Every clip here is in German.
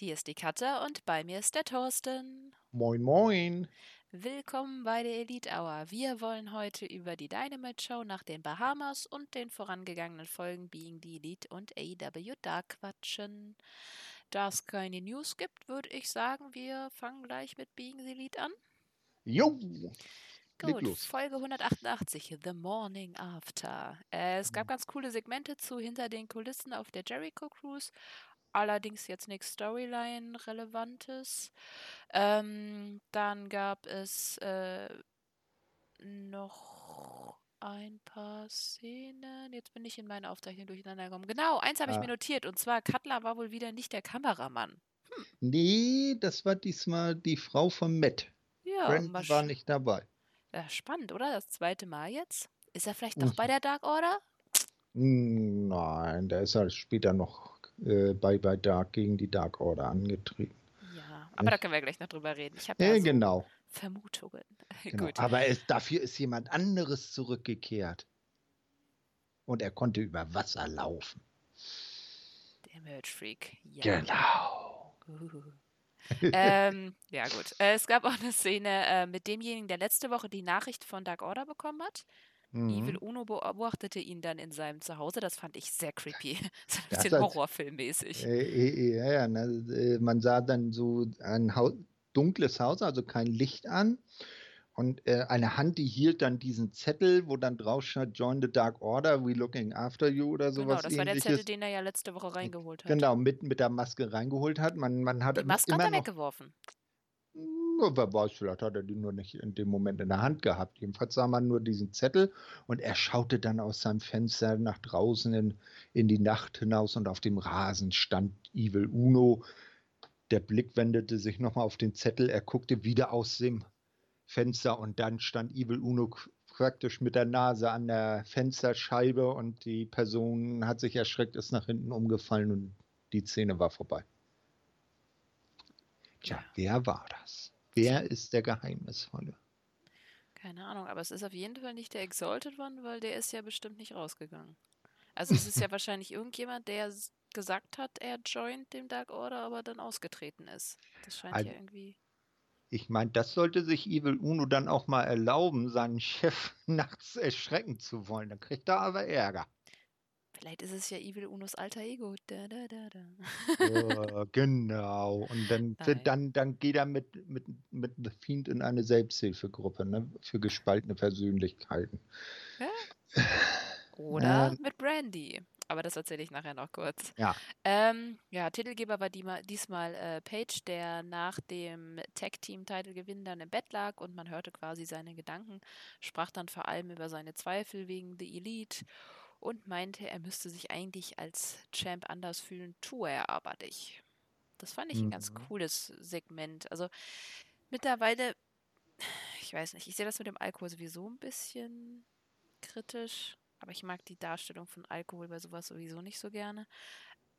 Hier ist die Katja und bei mir ist der Thorsten. Moin, moin. Willkommen bei der Elite Hour. Wir wollen heute über die Dynamite Show nach den Bahamas und den vorangegangenen Folgen Being the Elite und AEW Dark quatschen. Da es keine News gibt, würde ich sagen, wir fangen gleich mit Being the Elite an. Jo. Gut, Folge 188, The Morning After. Äh, es gab ganz coole Segmente zu hinter den Kulissen auf der Jericho Cruise. Allerdings jetzt nichts Storyline-Relevantes. Ähm, dann gab es äh, noch ein paar Szenen. Jetzt bin ich in meinen Aufzeichnungen durcheinander gekommen. Genau, eins habe ah. ich mir notiert. Und zwar, Cutler war wohl wieder nicht der Kameramann. Hm. Nee, das war diesmal die Frau von Matt. Ja, Brandon war nicht dabei. Ja, spannend, oder? Das zweite Mal jetzt. Ist er vielleicht doch bei der Dark Order? Nein, der ist halt später noch äh, bei, bei Dark gegen die Dark Order angetreten. Ja, aber da können wir gleich noch drüber reden. Ich habe ja, so genau. Vermutungen. Genau. Gut. Aber es, dafür ist jemand anderes zurückgekehrt. Und er konnte über Wasser laufen. Der Merch Freak. Ja. Genau. Uh ähm, ja, gut. Äh, es gab auch eine Szene äh, mit demjenigen, der letzte Woche die Nachricht von Dark Order bekommen hat. Mhm. Evil Uno beobachtete ihn dann in seinem Zuhause. Das fand ich sehr creepy. so ein bisschen halt, Horrorfilmmäßig. Äh, äh, ja, ja. Ne, äh, man sah dann so ein Haus, dunkles Haus, also kein Licht an. Und äh, eine Hand, die hielt dann diesen Zettel, wo dann drauf stand, Join the Dark Order, we looking after you oder genau, sowas. Genau, das war der Zettel, den er ja letzte Woche reingeholt hat. Genau, mit, mit der Maske reingeholt hat. Man, man hat die Maske immer hat er weggeworfen. Wer weiß, vielleicht hat er die nur nicht in dem Moment in der Hand gehabt. Jedenfalls sah man nur diesen Zettel und er schaute dann aus seinem Fenster nach draußen in, in die Nacht hinaus und auf dem Rasen stand Evil Uno. Der Blick wendete sich nochmal auf den Zettel, er guckte wieder aus dem Fenster und dann stand Evil Uno praktisch mit der Nase an der Fensterscheibe und die Person hat sich erschreckt, ist nach hinten umgefallen und die Szene war vorbei. Tja, ja. wer war das? Wer ist der Geheimnisvolle? Keine Ahnung, aber es ist auf jeden Fall nicht der Exalted One, weil der ist ja bestimmt nicht rausgegangen. Also es ist ja wahrscheinlich irgendjemand, der gesagt hat, er joint dem Dark Order, aber dann ausgetreten ist. Das scheint also, ja irgendwie. Ich meine, das sollte sich Evil Uno dann auch mal erlauben, seinen Chef nachts erschrecken zu wollen. Dann kriegt er aber Ärger. Vielleicht ist es ja Evil Unos alter Ego. Da, da, da, oh, genau. Und dann, dann, dann geht er mit, mit, mit The Fiend in eine Selbsthilfegruppe ne? für gespaltene Persönlichkeiten. Ja. Oder ja. mit Brandy aber das erzähle ich nachher noch kurz. Ja. Ähm, ja, Titelgeber war die, diesmal äh, Page, der nach dem Tag-Team-Titelgewinn dann im Bett lag und man hörte quasi seine Gedanken, sprach dann vor allem über seine Zweifel wegen The Elite und meinte, er müsste sich eigentlich als Champ anders fühlen, tue er aber nicht. Das fand ich mhm. ein ganz mhm. cooles Segment. Also mittlerweile, ich weiß nicht, ich sehe das mit dem Alkohol sowieso ein bisschen kritisch. Aber ich mag die Darstellung von Alkohol bei sowas sowieso nicht so gerne.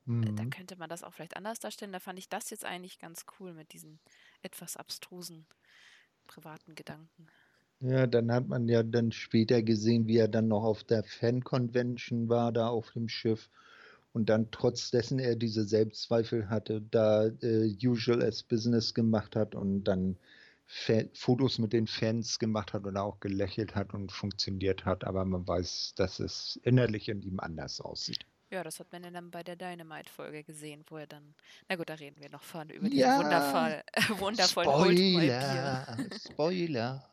Äh, mhm. Da könnte man das auch vielleicht anders darstellen. Da fand ich das jetzt eigentlich ganz cool mit diesen etwas abstrusen privaten Gedanken. Ja, dann hat man ja dann später gesehen, wie er dann noch auf der Fan-Convention war, da auf dem Schiff. Und dann trotz dessen er diese Selbstzweifel hatte, da äh, Usual as Business gemacht hat und dann Fotos mit den Fans gemacht hat oder auch gelächelt hat und funktioniert hat, aber man weiß, dass es innerlich in ihm anders aussieht. Ja, das hat man dann bei der Dynamite-Folge gesehen, wo er dann, na gut, da reden wir noch vorne über ja, diesen wundervoll, äh, wundervollen Spoiler, Spoiler.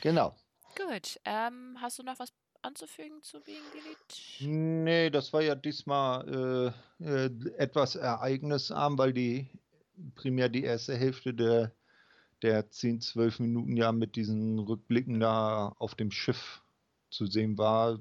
Genau. Gut, ähm, hast du noch was anzufügen zu Being Delete? Nee, das war ja diesmal äh, äh, etwas ereignisarm, weil die primär die erste Hälfte der der 10, 12 Minuten ja mit diesen Rückblicken da auf dem Schiff zu sehen war,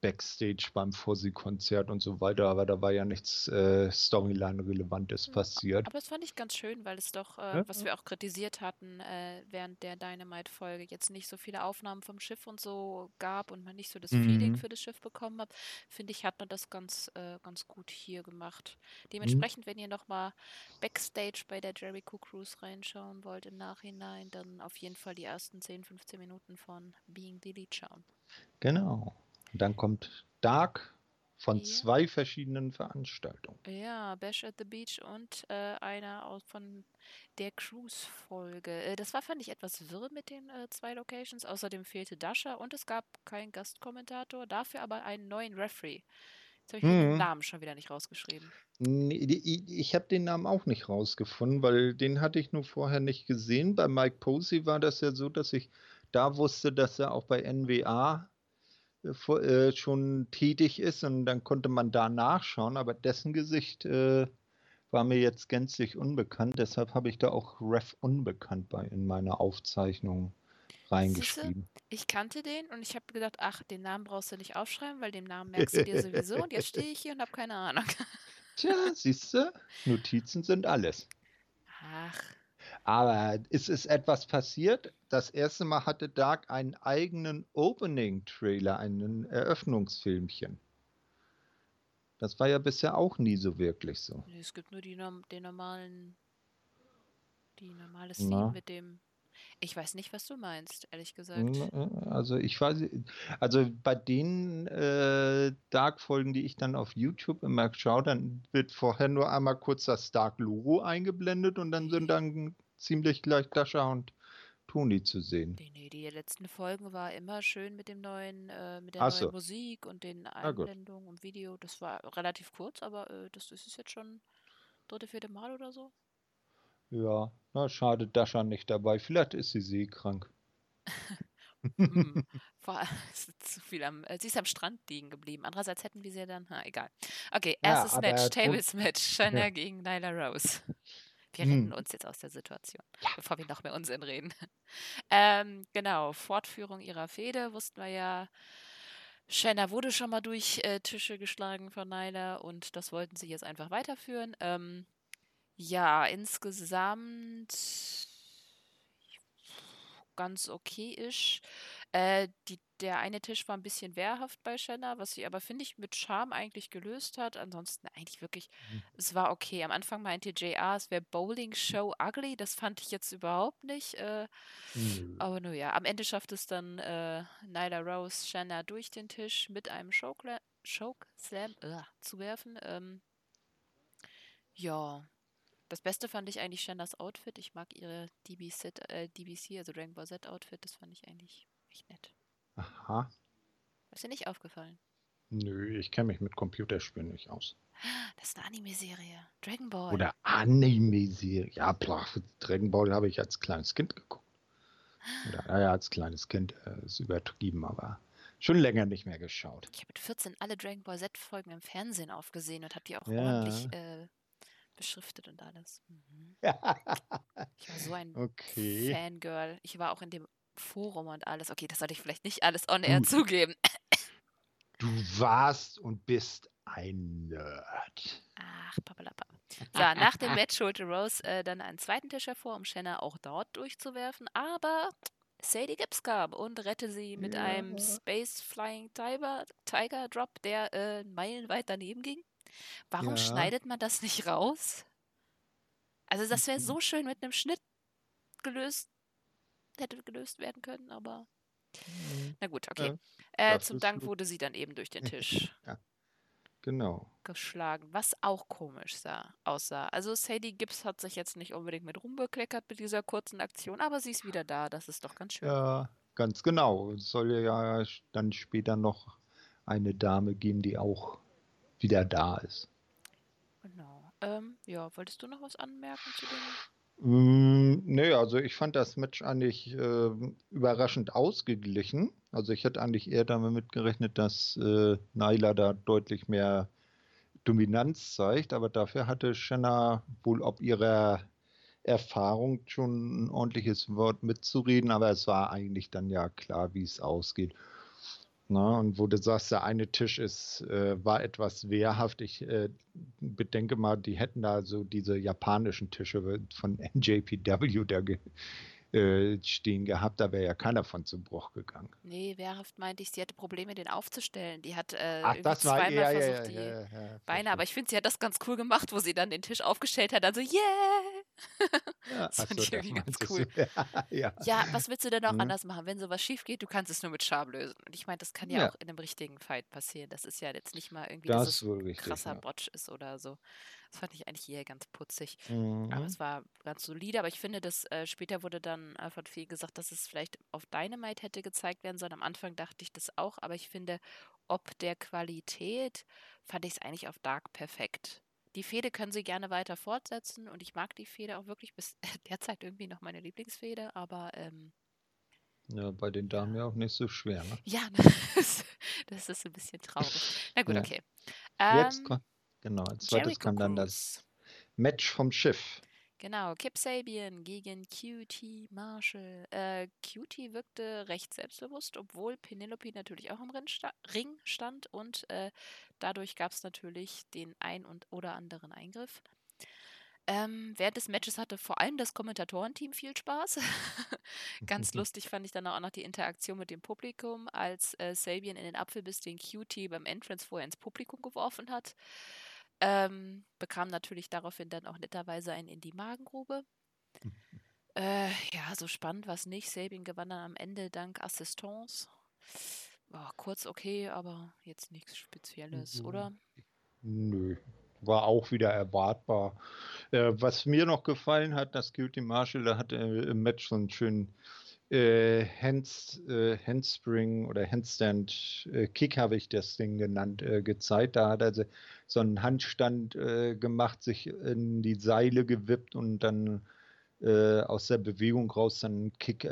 Backstage beim Fossi-Konzert und so weiter, aber da war ja nichts äh, Storyline-Relevantes passiert. Aber das fand ich ganz schön, weil es doch, äh, ja? was wir auch kritisiert hatten äh, während der Dynamite-Folge, jetzt nicht so viele Aufnahmen vom Schiff und so gab und man nicht so das mhm. Feeling für das Schiff bekommen hat, finde ich, hat man das ganz, äh, ganz gut hier gemacht. Dementsprechend, mhm. wenn ihr nochmal Backstage bei der Jericho Cruise reinschauen wollt im Nachhinein, dann auf jeden Fall die ersten 10, 15 Minuten von Being Delete schauen. Genau. Und dann kommt Dark von ja. zwei verschiedenen Veranstaltungen. Ja, Bash at the Beach und äh, einer aus von der Cruise-Folge. Äh, das war, fand ich, etwas wirr mit den äh, zwei Locations. Außerdem fehlte Dasha und es gab keinen Gastkommentator, dafür aber einen neuen Referee. Jetzt habe ich mhm. den Namen schon wieder nicht rausgeschrieben. Nee, ich habe den Namen auch nicht rausgefunden, weil den hatte ich nur vorher nicht gesehen. Bei Mike Posey war das ja so, dass ich da wusste, dass er auch bei NWA äh, schon tätig ist und dann konnte man da nachschauen, aber dessen Gesicht äh, war mir jetzt gänzlich unbekannt, deshalb habe ich da auch Ref unbekannt bei in meiner Aufzeichnung reingeschrieben. Siehste, ich kannte den und ich habe gedacht, ach, den Namen brauchst du nicht aufschreiben, weil den Namen merkst du dir sowieso und jetzt stehe ich hier und habe keine Ahnung. Tja, siehst du, Notizen sind alles. Ach, aber es ist etwas passiert. Das erste Mal hatte Dark einen eigenen Opening-Trailer, einen Eröffnungsfilmchen. Das war ja bisher auch nie so wirklich so. Es gibt nur die, den normalen, die normale Szene mit dem ich weiß nicht, was du meinst, ehrlich gesagt. Äh, also ich weiß, also bei den äh, Dark-Folgen, die ich dann auf YouTube immer schaue, dann wird vorher nur einmal kurz das Dark-Logo eingeblendet und dann sind dann ziemlich gleich Dasha und Toni zu sehen. Nee, nee, die letzten Folgen war immer schön mit dem neuen, äh, mit der Ach neuen so. Musik und den Einblendungen und Video. Das war relativ kurz, aber äh, das, das ist jetzt schon dritte, vierte Mal oder so. Ja, na, schade, Dasha nicht dabei. Vielleicht ist sie seekrank. hm, vor, zu viel am, äh, sie ist am Strand liegen geblieben. Andererseits hätten wir sie ja dann, na, egal. Okay, erstes ja, Match, Tables Match, Shana ja. gegen Nyla Rose. Wir hm. retten uns jetzt aus der Situation, ja. bevor wir noch mehr Unsinn reden. Ähm, genau, Fortführung ihrer Fehde wussten wir ja. Shanna wurde schon mal durch äh, Tische geschlagen von Nyla und das wollten sie jetzt einfach weiterführen. Ähm, ja, insgesamt ganz okay ist. Äh, die, der eine Tisch war ein bisschen wehrhaft bei Shanna, was sie aber, finde ich, mit Charme eigentlich gelöst hat. Ansonsten eigentlich wirklich, mhm. es war okay. Am Anfang meinte JR, es wäre Bowling Show ugly. Das fand ich jetzt überhaupt nicht. Äh, mhm. Aber nur ja, am Ende schafft es dann äh, Nyla Rose Shanna durch den Tisch mit einem Choke, Choke Slam uh, zu werfen. Ähm, ja, das Beste fand ich eigentlich Shannas Outfit. Ich mag ihre DBC, äh, DBC, also Dragon Ball Z Outfit. Das fand ich eigentlich echt nett. Aha. Ist dir nicht aufgefallen? Nö, ich kenne mich mit Computerspielen nicht aus. Das ist eine Anime-Serie. Dragon Ball. Oder Anime-Serie. Ja, boah, Dragon Ball habe ich als kleines Kind geguckt. Oder, ja, als kleines Kind äh, ist übertrieben, aber schon länger nicht mehr geschaut. Ich habe mit 14 alle Dragon Ball Z-Folgen im Fernsehen aufgesehen und habe die auch ja. ordentlich äh, beschriftet und alles. Mhm. ich war so ein okay. Fangirl. Ich war auch in dem Forum und alles. Okay, das sollte ich vielleicht nicht alles on air zugeben. Du warst und bist ein Nerd. Ach, papalappa. So, nach dem Match holte Rose äh, dann einen zweiten Tisch hervor, um Shanna auch dort durchzuwerfen, aber Sadie Gibbs kam und rette sie mit ja. einem Space Flying Tiger, Tiger Drop, der äh, meilenweit daneben ging. Warum ja. schneidet man das nicht raus? Also das wäre so schön mit einem Schnitt gelöst, hätte gelöst werden können, aber mhm. na gut, okay. Ja, äh, zum Dank gut. wurde sie dann eben durch den Tisch. ja. Genau. Geschlagen, was auch komisch sah, aussah. Also Sadie Gibbs hat sich jetzt nicht unbedingt mit rumbekleckert mit dieser kurzen Aktion, aber sie ist wieder da, das ist doch ganz schön. Ja, ganz genau. Es soll ja dann später noch eine Dame geben, die auch wieder da ist. Genau. Ähm, ja, wolltest du noch was anmerken zu dem? Mm, nee, also ich fand das Match eigentlich äh, überraschend ausgeglichen. Also ich hätte eigentlich eher damit gerechnet, dass äh, Naila da deutlich mehr Dominanz zeigt, aber dafür hatte Shanna wohl ob ihrer Erfahrung schon ein ordentliches Wort mitzureden, aber es war eigentlich dann ja klar, wie es ausgeht. Na, und wo du sagst, der eine Tisch ist, äh, war etwas wehrhaft. Ich äh, bedenke mal, die hätten da so diese japanischen Tische von NJPW da äh, stehen gehabt, da wäre ja keiner von zum Bruch gegangen. Nee, wehrhaft meinte ich, sie hatte Probleme, den aufzustellen. Die hat äh, Ach, das war zweimal ja, ja, versucht, ja, die ja, ja, Beine, aber ich finde, sie hat das ganz cool gemacht, wo sie dann den Tisch aufgestellt hat. Also, yeah! Ja, Das fand so, ich irgendwie ganz cool. Ja, Ja, was willst du denn auch Mhm. anders machen? Wenn sowas schief geht, du kannst es nur mit Charme lösen. Und ich meine, das kann ja Ja. auch in einem richtigen Fight passieren. Das ist ja jetzt nicht mal irgendwie, dass das es ist wohl ein richtig. krasser Ja. Botch ist oder so. Das fand ich eigentlich eher ganz putzig. Aber Mhm. es war ganz solide. Aber ich finde, dass äh, später wurde dann äh, von viel gesagt, dass es vielleicht auf Dynamite hätte gezeigt werden sollen. Am Anfang dachte ich das auch, aber ich finde, ob der Qualität fand ich es eigentlich auf Dark perfekt. Die Fehde können sie gerne weiter fortsetzen und ich mag die Fehde auch wirklich bis derzeit irgendwie noch meine Lieblingsfehde, aber ähm, Ja, bei den Damen ja auch nicht so schwer. Ne? ja, das, das ist ein bisschen traurig. Na gut, Ja. okay. Jetzt Ähm, kommt, genau, als zweites Jericho kam dann das. Match vom Schiff. Genau, Kip Sabian gegen QT Marshall. Äh, QT wirkte recht selbstbewusst, obwohl Penelope natürlich auch im Ring stand und äh, dadurch gab es natürlich den ein und oder anderen Eingriff. Ähm, während des Matches hatte vor allem das Kommentatorenteam viel Spaß. Ganz lustig fand ich dann auch noch die Interaktion mit dem Publikum, als äh, Sabian in den Apfelbiss den QT beim Entrance vorher ins Publikum geworfen hat. Ähm, bekam natürlich daraufhin dann auch netterweise einen in die Magengrube. Äh, ja, so spannend war es nicht. Sabin gewann dann am Ende dank Assistance. War kurz okay, aber jetzt nichts Spezielles, Mhm. oder? Nö, war auch wieder erwartbar. Äh, was mir noch gefallen hat, das Guilty Marshall, da hat er im Match so einen schönen äh, Hands, äh, Handspring oder Handstand äh, Kick, habe ich das Ding genannt, äh, gezeigt. Da hat er so- so einen Handstand äh, gemacht, sich in die Seile gewippt und dann äh, aus der Bewegung raus dann einen Kick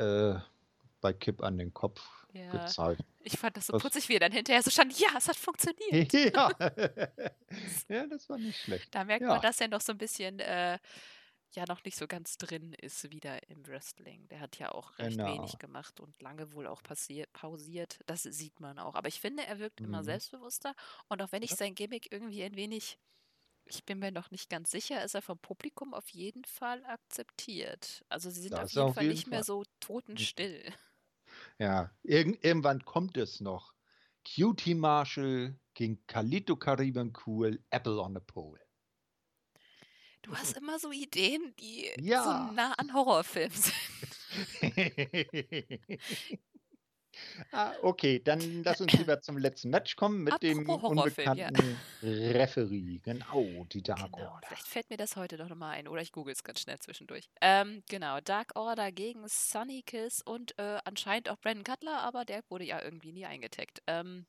bei Kipp an den Kopf Ja. gezeigt. Ich fand das so Das- putzig, wie er dann hinterher so stand. Ja, es hat funktioniert. ja. ja, das war nicht schlecht. Da merkt Ja. man, dass er noch so ein bisschen äh, ja noch nicht so ganz drin ist wieder im Wrestling. Der hat ja auch recht Genau. wenig gemacht und lange wohl auch pausiert. Das sieht man auch. Aber ich finde, er wirkt immer Mhm. selbstbewusster. Und auch wenn ich Ja. sein Gimmick irgendwie ein wenig, ich bin mir noch nicht ganz sicher, ist er vom Publikum auf jeden Fall akzeptiert. Also sie sind auf jeden auf Fall jeden nicht mehr Fall. so totenstill. Ja, irgend, irgendwann kommt es noch. Cutie Marshall gegen Kalito Caribbean Cool, Apple on the Pole. Du hast immer so Ideen, die so Ja. nah an Horrorfilmen sind. ah, okay, dann lass uns lieber zum letzten Match kommen mit dem Apropos ja. unbekannten Referee. Genau, die Dark Genau, Order. vielleicht fällt mir das heute doch nochmal ein oder ich google es ganz schnell zwischendurch. Ähm, genau, Dark Order gegen Sunny Kiss und äh, anscheinend auch Brandon Cutler, aber der wurde ja irgendwie nie eingetaggt. Ähm,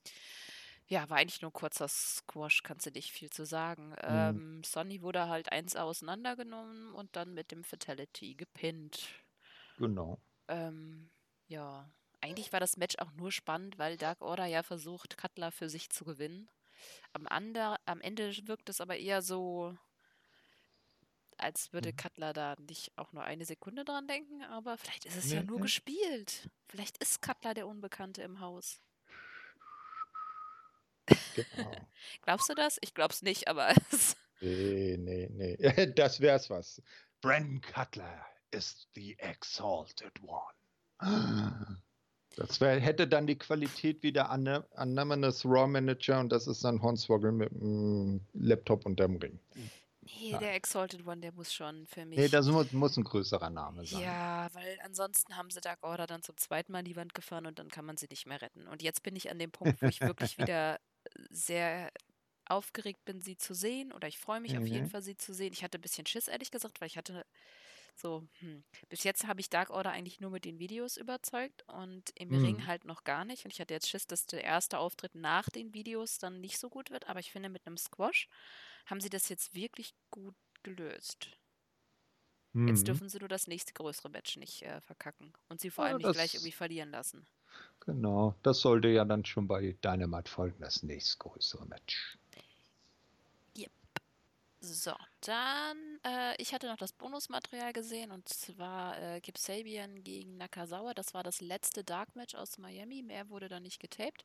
ja, war eigentlich nur ein kurzer Squash, kannst du nicht viel zu sagen. Ähm, Sonny wurde halt eins auseinandergenommen und dann mit dem Fatality gepinnt. Genau. Ähm, ja, eigentlich war das Match auch nur spannend, weil Dark Order ja versucht, Cutler für sich zu gewinnen. Am, ander, am Ende wirkt es aber eher so, als würde Mhm. Cutler da nicht auch nur eine Sekunde dran denken, aber vielleicht ist es ja Nee, nur nee. gespielt. Vielleicht ist Cutler der Unbekannte im Haus. Genau. Glaubst du das? Ich glaub's nicht, aber es, Nee, nee, nee. Das wär's was. Brandon Cutler ist the exalted one. Das wär, hätte dann die Qualität wie der Anonymous Raw Manager und das ist dann Hornswoggle mit dem Laptop unterm Ring. nee, der Exalted One, der muss schon für mich. Nee, das muss, muss ein größerer Name sein. Ja, weil ansonsten haben sie Dark Order dann zum zweiten Mal an die Wand gefahren und dann kann man sie nicht mehr retten. Und jetzt bin ich an dem Punkt, wo ich wirklich wieder sehr aufgeregt bin, sie zu sehen. Oder ich freue mich auf jeden Mhm. Fall, sie zu sehen. Ich hatte ein bisschen Schiss, ehrlich gesagt, weil ich hatte so, hm, bis jetzt habe ich Dark Order eigentlich nur mit den Videos überzeugt und im Ring Mhm. halt noch gar nicht. Und ich hatte jetzt Schiss, dass der erste Auftritt nach den Videos dann nicht so gut wird. Aber ich finde, mit einem Squash haben sie das jetzt wirklich gut gelöst. Jetzt Mhm. dürfen sie nur das nächste größere Match nicht äh, verkacken und sie vor Ja, allem nicht gleich irgendwie verlieren lassen. Genau, das sollte ja dann schon bei Dynamite folgen, das nächstgrößere Match. So, dann, äh, ich hatte noch das Bonusmaterial gesehen und zwar äh, Kip Sabian gegen Nakazawa. Das war das letzte Dark Match aus Miami. Mehr wurde da nicht getaped.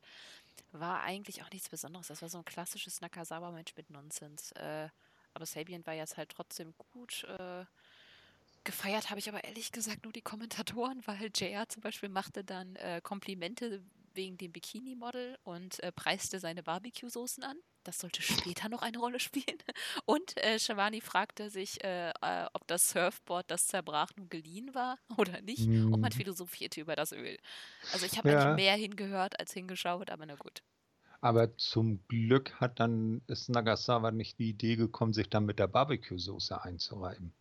War eigentlich auch nichts Besonderes. Das war so ein klassisches Nakazawa-Match mit Nonsens. Äh, aber Sabian war jetzt halt trotzdem gut. Äh, Gefeiert habe ich aber ehrlich gesagt nur die Kommentatoren, weil JR zum Beispiel machte dann äh, Komplimente wegen dem Bikini-Model und äh, preiste seine Barbecue-Soßen an. Das sollte später noch eine Rolle spielen. Und äh, Shivani fragte sich, äh, äh, ob das Surfboard, das zerbrach, nun geliehen war oder nicht. Mm. Und man philosophierte über das Öl. Also ich habe ja. eigentlich mehr hingehört als hingeschaut, aber na gut. Aber zum Glück hat dann ist Nagasawa nicht die Idee gekommen, sich dann mit der Barbecue-Soße einzureiben.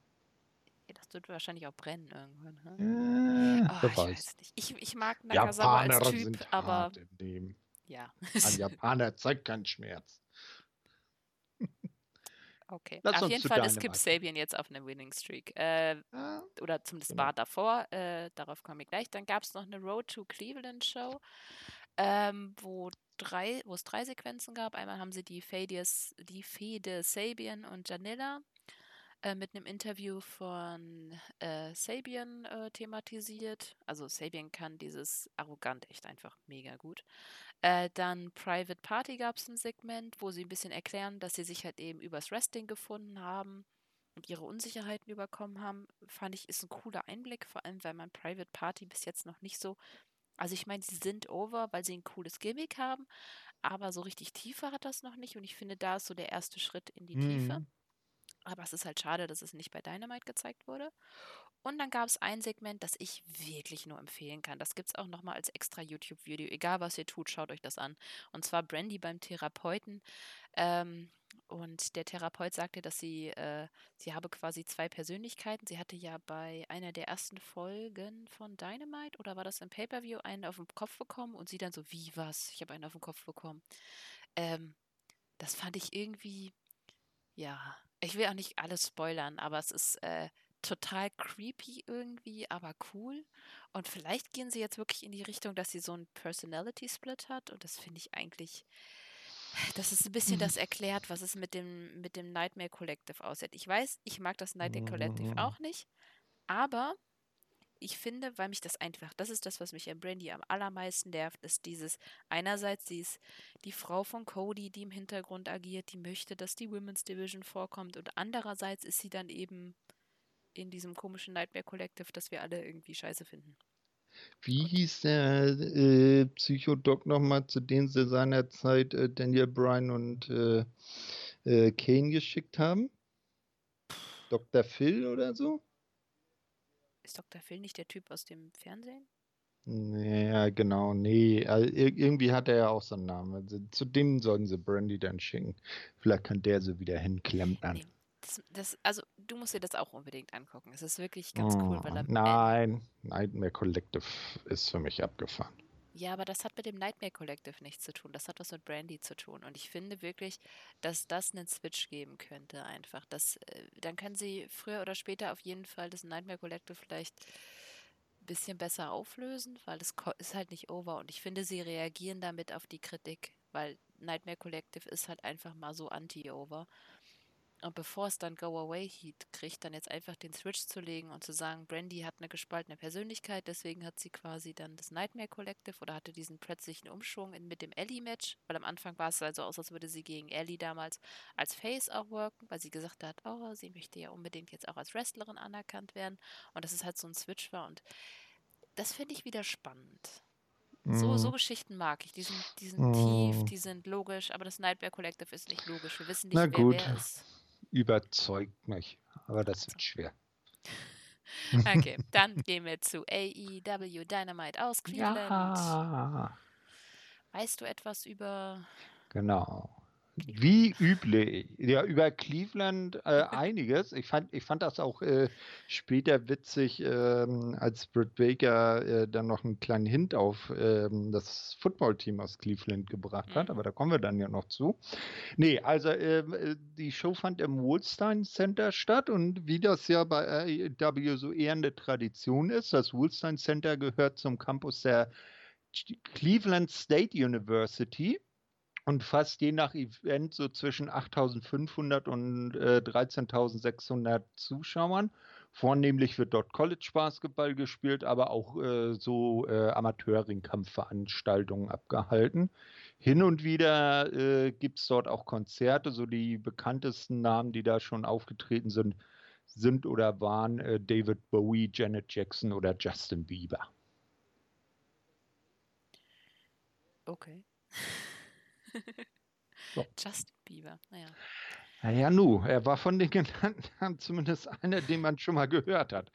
Wird wahrscheinlich auch brennen irgendwann. Ne? Äh, oh, ich, weiß nicht. Ich, ich mag Japaner als Typ, aber. Ja. Ein Japaner zeigt keinen Schmerz. Okay. Lass auf jeden Fall ist Kip Sabian jetzt auf einer Winning Streak. Äh, ah, oder zumindest genau. war davor. Äh, darauf komme ich gleich. Dann gab es noch eine Road to Cleveland Show, ähm, wo drei, wo es drei Sequenzen gab. Einmal haben sie die Fades, die Fede Sabian und Janilla äh, mit einem Interview von äh, Sabian äh, thematisiert. Also Sabian kann dieses arrogant echt einfach mega gut. Äh, dann Private Party gab es ein Segment, wo sie ein bisschen erklären, dass sie sich halt eben übers Wrestling gefunden haben und ihre Unsicherheiten überkommen haben. Fand ich, ist ein cooler Einblick, vor allem weil man Private Party bis jetzt noch nicht so also ich meine, sie sind over, weil sie ein cooles Gimmick haben, aber so richtig Tiefe hat das noch nicht und ich finde, da ist so der erste Schritt in die mhm. Tiefe. Aber es ist halt schade, dass es nicht bei Dynamite gezeigt wurde. Und dann gab es ein Segment, das ich wirklich nur empfehlen kann. Das gibt es auch nochmal als extra YouTube-Video. Egal was ihr tut, schaut euch das an. Und zwar Brandy beim Therapeuten. Ähm, und der Therapeut sagte, dass sie, äh, sie habe quasi zwei Persönlichkeiten. Sie hatte ja bei einer der ersten Folgen von Dynamite oder war das im Pay-Per-View einen auf den Kopf bekommen und sie dann so, wie was? Ich habe einen auf den Kopf bekommen. Ähm, das fand ich irgendwie, ja, ich will auch nicht alles spoilern, aber es ist äh, total creepy irgendwie, aber cool. Und vielleicht gehen sie jetzt wirklich in die Richtung, dass sie so einen Personality-Split hat. Und das finde ich eigentlich, dass es ein bisschen mhm. das erklärt, was es mit dem, mit dem Nightmare Collective aussieht. Ich weiß, ich mag das Nightmare Collective mhm. auch nicht, aber ich finde, weil mich das einfach, das ist das, was mich an Brandy am allermeisten nervt, ist dieses, einerseits sie ist die Frau von Cody, die im Hintergrund agiert, die möchte, dass die Women's Division vorkommt und andererseits ist sie dann eben in diesem komischen Nightmare Collective, das wir alle irgendwie scheiße finden. Wie und hieß der äh, Psychodoc nochmal, zu dem sie seinerzeit äh, Daniel Bryan und äh, äh, Kane geschickt haben? Dr. Phil oder so? Ist Dr. Phil nicht der Typ aus dem Fernsehen? Ja, genau, nee. Also, irgendwie hat er ja auch so einen Namen. Also, zu dem sollten sie Brandy dann schicken. Vielleicht kann der sie wieder hinklempern. Nee, das, das, also, du musst dir das auch unbedingt angucken. Es ist wirklich ganz oh, cool. Weil er, nein, Nightmare Collective ist für mich abgefahren. Ja, aber das hat mit dem Nightmare Collective nichts zu tun. Das hat was mit Brandy zu tun. Und ich finde wirklich, dass das einen Switch geben könnte, einfach. Das, äh, dann können sie früher oder später auf jeden Fall das Nightmare Collective vielleicht ein bisschen besser auflösen, weil es ist halt nicht over. Und ich finde, sie reagieren damit auf die Kritik, weil Nightmare Collective ist halt einfach mal so anti-over. Und bevor es dann Go Away Heat kriegt, dann jetzt einfach den Switch zu legen und zu sagen, Brandy hat eine gespaltene Persönlichkeit, deswegen hat sie quasi dann das Nightmare Collective oder hatte diesen plötzlichen Umschwung in, mit dem Ellie-Match, weil am Anfang war es also aus, als würde sie gegen Ellie damals als Face auch worken, weil sie gesagt hat, oh, sie möchte ja unbedingt jetzt auch als Wrestlerin anerkannt werden und dass es halt so ein Switch war und das finde ich wieder spannend. So, so mhm. Geschichten mag ich. Die sind, die sind mm. tief, die sind logisch, aber das Nightmare Collective ist nicht logisch. Wir wissen nicht, Na wer gut. wer ist überzeugt mich. Aber das wird schwer. Okay, dann gehen wir zu AEW Dynamite aus Cleveland. Ja. Weißt du etwas über. Genau. Wie üblich. Ja, über Cleveland äh, einiges. Ich fand, ich fand das auch äh, später witzig, ähm, als Britt Baker äh, dann noch einen kleinen Hint auf ähm, das Footballteam aus Cleveland gebracht hat. Mhm. Aber da kommen wir dann ja noch zu. Nee, also ähm, äh, die Show fand im Woolstein Center statt und wie das ja bei AEW so eher eine Tradition ist, das Woolstein Center gehört zum Campus der Cleveland State University und fast je nach Event so zwischen 8.500 und äh, 13.600 Zuschauern. Vornehmlich wird dort College Basketball gespielt, aber auch äh, so äh, Amateurringkampfveranstaltungen abgehalten. Hin und wieder äh, gibt es dort auch Konzerte, so die bekanntesten Namen, die da schon aufgetreten sind, sind oder waren äh, David Bowie, Janet Jackson oder Justin Bieber. Okay. so. Justin Bieber, naja. Naja, nu, er war von den genannten zumindest einer, den man schon mal gehört hat.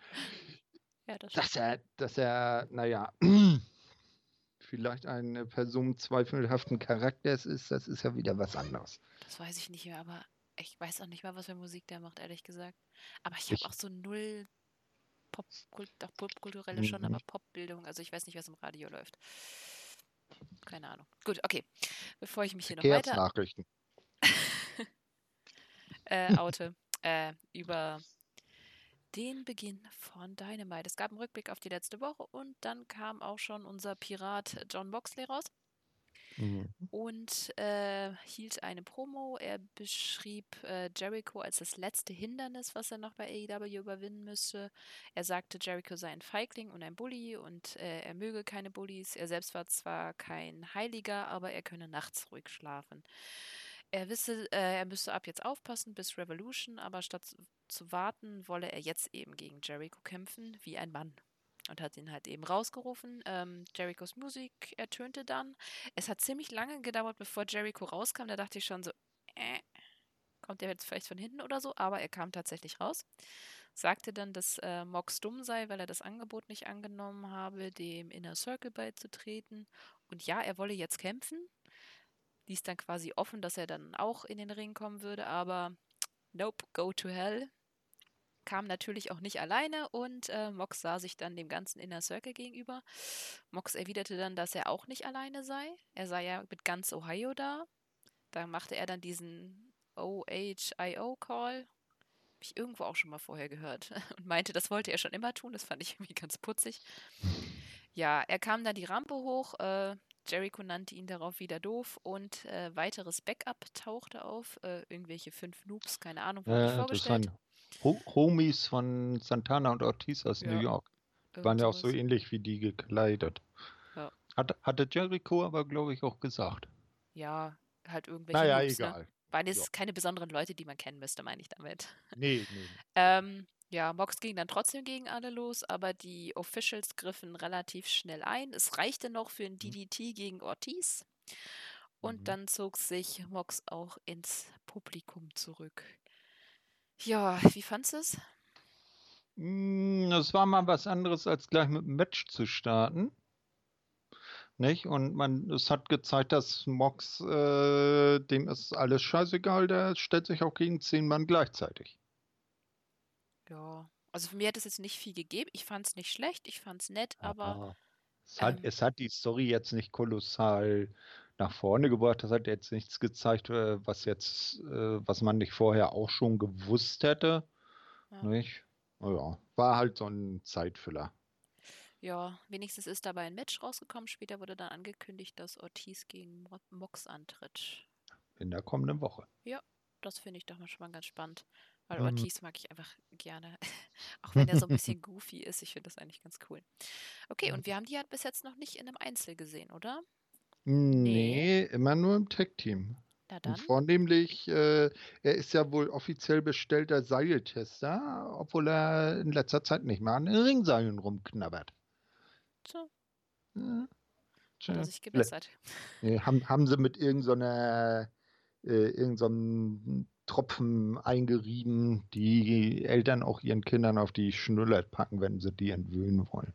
Ja, das dass er, dass er, naja, vielleicht eine Person zweifelhaften Charakters ist, das ist ja wieder was anderes. Das weiß ich nicht mehr, aber ich weiß auch nicht mal, was für Musik der macht, ehrlich gesagt. Aber ich habe auch so null Pop, doch Popkulturelle mhm. schon, aber Popbildung, also ich weiß nicht, was im Radio läuft. Keine Ahnung. Gut, okay. Bevor ich mich hier noch weiter Nachrichten. äh, oute äh, über den Beginn von Dynamite. Es gab einen Rückblick auf die letzte Woche und dann kam auch schon unser Pirat John Boxley raus. Mhm. Und äh, hielt eine Promo. Er beschrieb äh, Jericho als das letzte Hindernis, was er noch bei AEW überwinden müsste. Er sagte, Jericho sei ein Feigling und ein Bully und äh, er möge keine Bullies. Er selbst war zwar kein Heiliger, aber er könne nachts ruhig schlafen. Er wisse, äh, er müsse ab jetzt aufpassen bis Revolution, aber statt zu warten, wolle er jetzt eben gegen Jericho kämpfen, wie ein Mann. Und hat ihn halt eben rausgerufen. Ähm, Jerichos Musik ertönte dann. Es hat ziemlich lange gedauert, bevor Jericho rauskam. Da dachte ich schon so, äh, kommt er jetzt vielleicht von hinten oder so? Aber er kam tatsächlich raus. Sagte dann, dass äh, Mox dumm sei, weil er das Angebot nicht angenommen habe, dem Inner Circle beizutreten. Und ja, er wolle jetzt kämpfen. Ließ dann quasi offen, dass er dann auch in den Ring kommen würde, aber nope, go to hell kam natürlich auch nicht alleine und äh, Mox sah sich dann dem ganzen Inner Circle gegenüber. Mox erwiderte dann, dass er auch nicht alleine sei. Er sei ja mit ganz Ohio da. Da machte er dann diesen OHIO-Call. Habe ich irgendwo auch schon mal vorher gehört. Und meinte, das wollte er schon immer tun. Das fand ich irgendwie ganz putzig. Ja, er kam dann die Rampe hoch. Äh, Jericho nannte ihn darauf wieder doof und äh, weiteres Backup tauchte auf. Äh, irgendwelche fünf Noobs, keine Ahnung, wurde ja, vorgestellt. Homies von Santana und Ortiz aus ja. New York. Die waren ja auch so ähnlich wie die gekleidet. Ja. Hat, hatte Jericho aber, glaube ich, auch gesagt. Ja, halt irgendwelche. Naja, Noobs, ne? egal. Ne? Waren jetzt ja. keine besonderen Leute, die man kennen müsste, meine ich damit. Nee, nee. ähm, ja, Mox ging dann trotzdem gegen alle los, aber die Officials griffen relativ schnell ein. Es reichte noch für ein mhm. DDT gegen Ortiz. Und mhm. dann zog sich Mox auch ins Publikum zurück. Ja, wie fandest du es? Hm, das war mal was anderes, als gleich mit dem Match zu starten. Nicht? Und man, es hat gezeigt, dass Mox, äh, dem ist alles scheißegal, der stellt sich auch gegen zehn Mann gleichzeitig. Ja, also für mich hat es jetzt nicht viel gegeben. Ich fand es nicht schlecht, ich fand es nett, aber. aber es, hat, ähm, es hat die Story jetzt nicht kolossal nach vorne gebracht. Das hat jetzt nichts gezeigt, äh, was jetzt, äh, was man nicht vorher auch schon gewusst hätte. Ja. Nicht? Ja, war halt so ein Zeitfüller. Ja, wenigstens ist dabei ein Match rausgekommen. Später wurde dann angekündigt, dass Ortiz gegen Mox antritt. In der kommenden Woche. Ja, das finde ich doch mal schon mal ganz spannend. Weil mhm. Ortiz mag ich einfach gerne. Auch wenn er so ein bisschen goofy ist. Ich finde das eigentlich ganz cool. Okay, und wir haben die halt bis jetzt noch nicht in einem Einzel gesehen, oder? Nee, immer nur im Tech-Team. Vornehmlich, äh, er ist ja wohl offiziell bestellter Seiltester, obwohl er in letzter Zeit nicht mehr an den Ringseilen rumknabbert. So. Ja. Hat er sich gebessert. Nee, haben, haben sie mit irgendeiner so äh, irgendeinem Tropfen eingerieben, die Eltern auch ihren Kindern auf die Schnuller packen, wenn sie die entwöhnen wollen.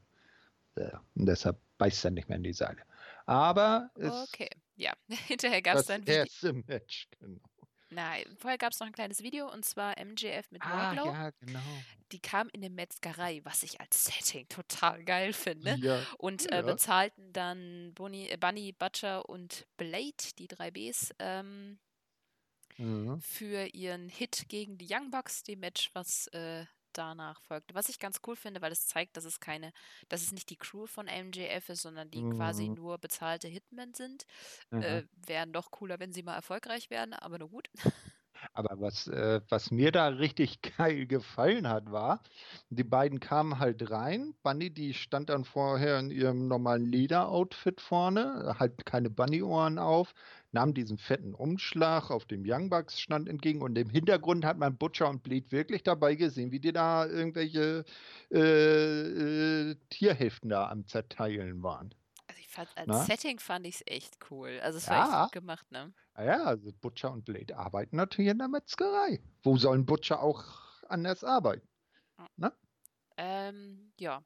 Ja, und deshalb beißt er nicht mehr in die Seile. Aber es Okay, ja. Hinterher gab es dann Video. erste Match, genau. Nein, vorher gab es noch ein kleines Video und zwar MJF mit ah, Wardlow. ja, genau. Die kam in eine Metzgerei, was ich als Setting total geil finde. Ja, und äh, bezahlten dann Bunny, äh, Bunny, Butcher und Blade, die drei Bs, ähm, mhm. für ihren Hit gegen die Young Bucks, dem Match, was äh, danach folgte. Was ich ganz cool finde, weil es zeigt, dass es keine, dass es nicht die Crew von MJF ist, sondern die mhm. quasi nur bezahlte Hitmen sind. Mhm. Äh, Wären doch cooler, wenn sie mal erfolgreich werden, aber nur gut. Aber was, äh, was mir da richtig geil gefallen hat, war, die beiden kamen halt rein. Bunny, die stand dann vorher in ihrem normalen Leder-Outfit vorne, halt keine Bunny-Ohren auf, nahm diesen fetten Umschlag auf dem Young Bucks stand entgegen und im Hintergrund hat man Butcher und Bleed wirklich dabei gesehen, wie die da irgendwelche äh, äh, Tierhälften da am Zerteilen waren. Also ich fand, als Na? Setting fand ich es echt cool. Also es war ja. echt gut gemacht, ne? Ah ja, also Butcher und Blade arbeiten natürlich in der Metzgerei. Wo sollen Butcher auch anders arbeiten? Ne? Ähm, ja.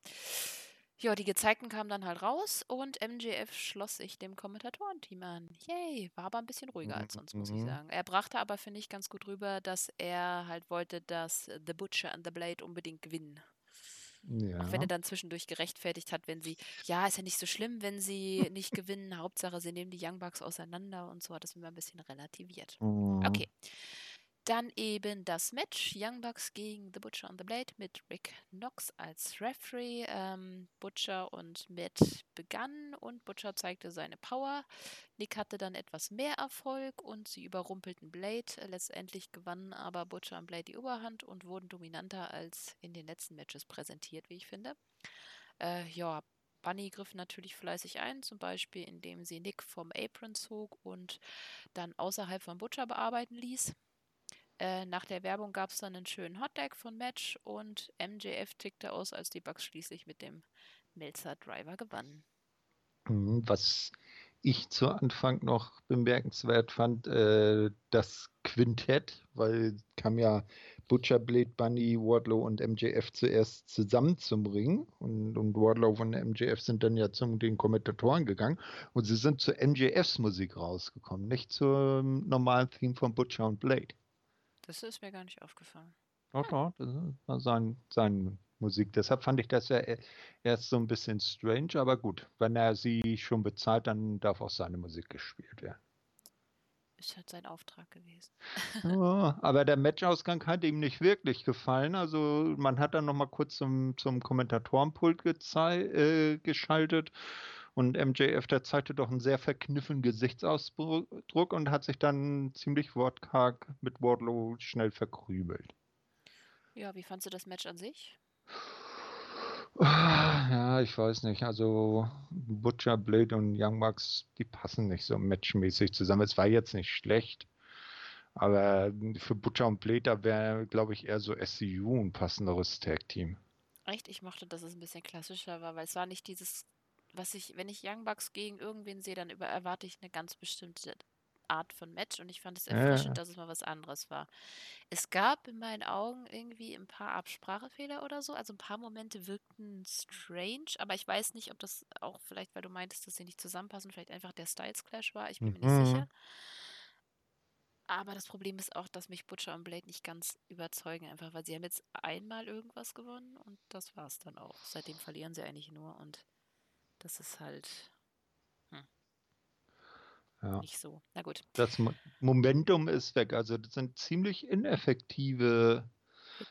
Ja, die Gezeigten kamen dann halt raus und MJF schloss sich dem Kommentatorenteam an. Yay, war aber ein bisschen ruhiger als sonst, muss ich mhm. sagen. Er brachte aber, finde ich, ganz gut rüber, dass er halt wollte, dass The Butcher and the Blade unbedingt gewinnen. Ja. Auch wenn er dann zwischendurch gerechtfertigt hat, wenn sie, ja, ist ja nicht so schlimm, wenn sie nicht gewinnen. Hauptsache, sie nehmen die Young Bucks auseinander und so hat das immer ein bisschen relativiert. Mhm. Okay. Dann eben das Match Young Bucks gegen The Butcher and the Blade mit Rick Knox als Referee. Ähm, Butcher und Matt begannen und Butcher zeigte seine Power. Nick hatte dann etwas mehr Erfolg und sie überrumpelten Blade. Letztendlich gewannen aber Butcher und Blade die Oberhand und wurden dominanter als in den letzten Matches präsentiert, wie ich finde. Äh, ja, Bunny griff natürlich fleißig ein, zum Beispiel indem sie Nick vom Apron zog und dann außerhalb von Butcher bearbeiten ließ. Äh, nach der Werbung gab es dann einen schönen Hotdog von Match und MJF tickte aus, als die Bugs schließlich mit dem Melzer Driver gewannen. Mhm, was ich zu Anfang noch bemerkenswert fand, äh, das Quintett, weil kam ja Butcher, Blade, Bunny, Wardlow und MJF zuerst zusammen zum Ring und, und Wardlow und MJF sind dann ja zu den Kommentatoren gegangen und sie sind zu MJFs Musik rausgekommen, nicht zum normalen Theme von Butcher und Blade. Das ist mir gar nicht aufgefallen. Doch, doch, das war sein, seine Musik. Deshalb fand ich das ja e-, erst so ein bisschen strange, aber gut. Wenn er sie schon bezahlt, dann darf auch seine Musik gespielt werden. Ist halt sein Auftrag gewesen. ja, aber der Matchausgang hat ihm nicht wirklich gefallen. Also man hat dann nochmal kurz zum, zum Kommentatorenpult äh, geschaltet und MJF, der zeigte doch einen sehr verkniffenen Gesichtsausdruck und hat sich dann ziemlich wortkarg mit Wardlow schnell verkrümelt. Ja, wie fandst du das Match an sich? Ja, ich weiß nicht. Also Butcher, Blade und Young Bucks, die passen nicht so matchmäßig zusammen. Es war jetzt nicht schlecht, aber für Butcher und Blade, da wäre, glaube ich, eher so SCU ein passenderes Tag-Team. Echt? Ich mochte, dass es ein bisschen klassischer war, weil es war nicht dieses was ich, wenn ich Young Bucks gegen irgendwen sehe, dann über, erwarte ich eine ganz bestimmte Art von Match und ich fand es erfrischend, ja. dass es mal was anderes war. Es gab in meinen Augen irgendwie ein paar Absprachefehler oder so, also ein paar Momente wirkten strange, aber ich weiß nicht, ob das auch vielleicht, weil du meintest, dass sie nicht zusammenpassen, vielleicht einfach der Styles Clash war, ich bin mhm. mir nicht sicher. Aber das Problem ist auch, dass mich Butcher und Blade nicht ganz überzeugen, einfach weil sie haben jetzt einmal irgendwas gewonnen und das war es dann auch. Seitdem verlieren sie eigentlich nur und das ist halt hm, ja. nicht so. Na gut. Das Momentum ist weg. Also das sind ziemlich ineffektive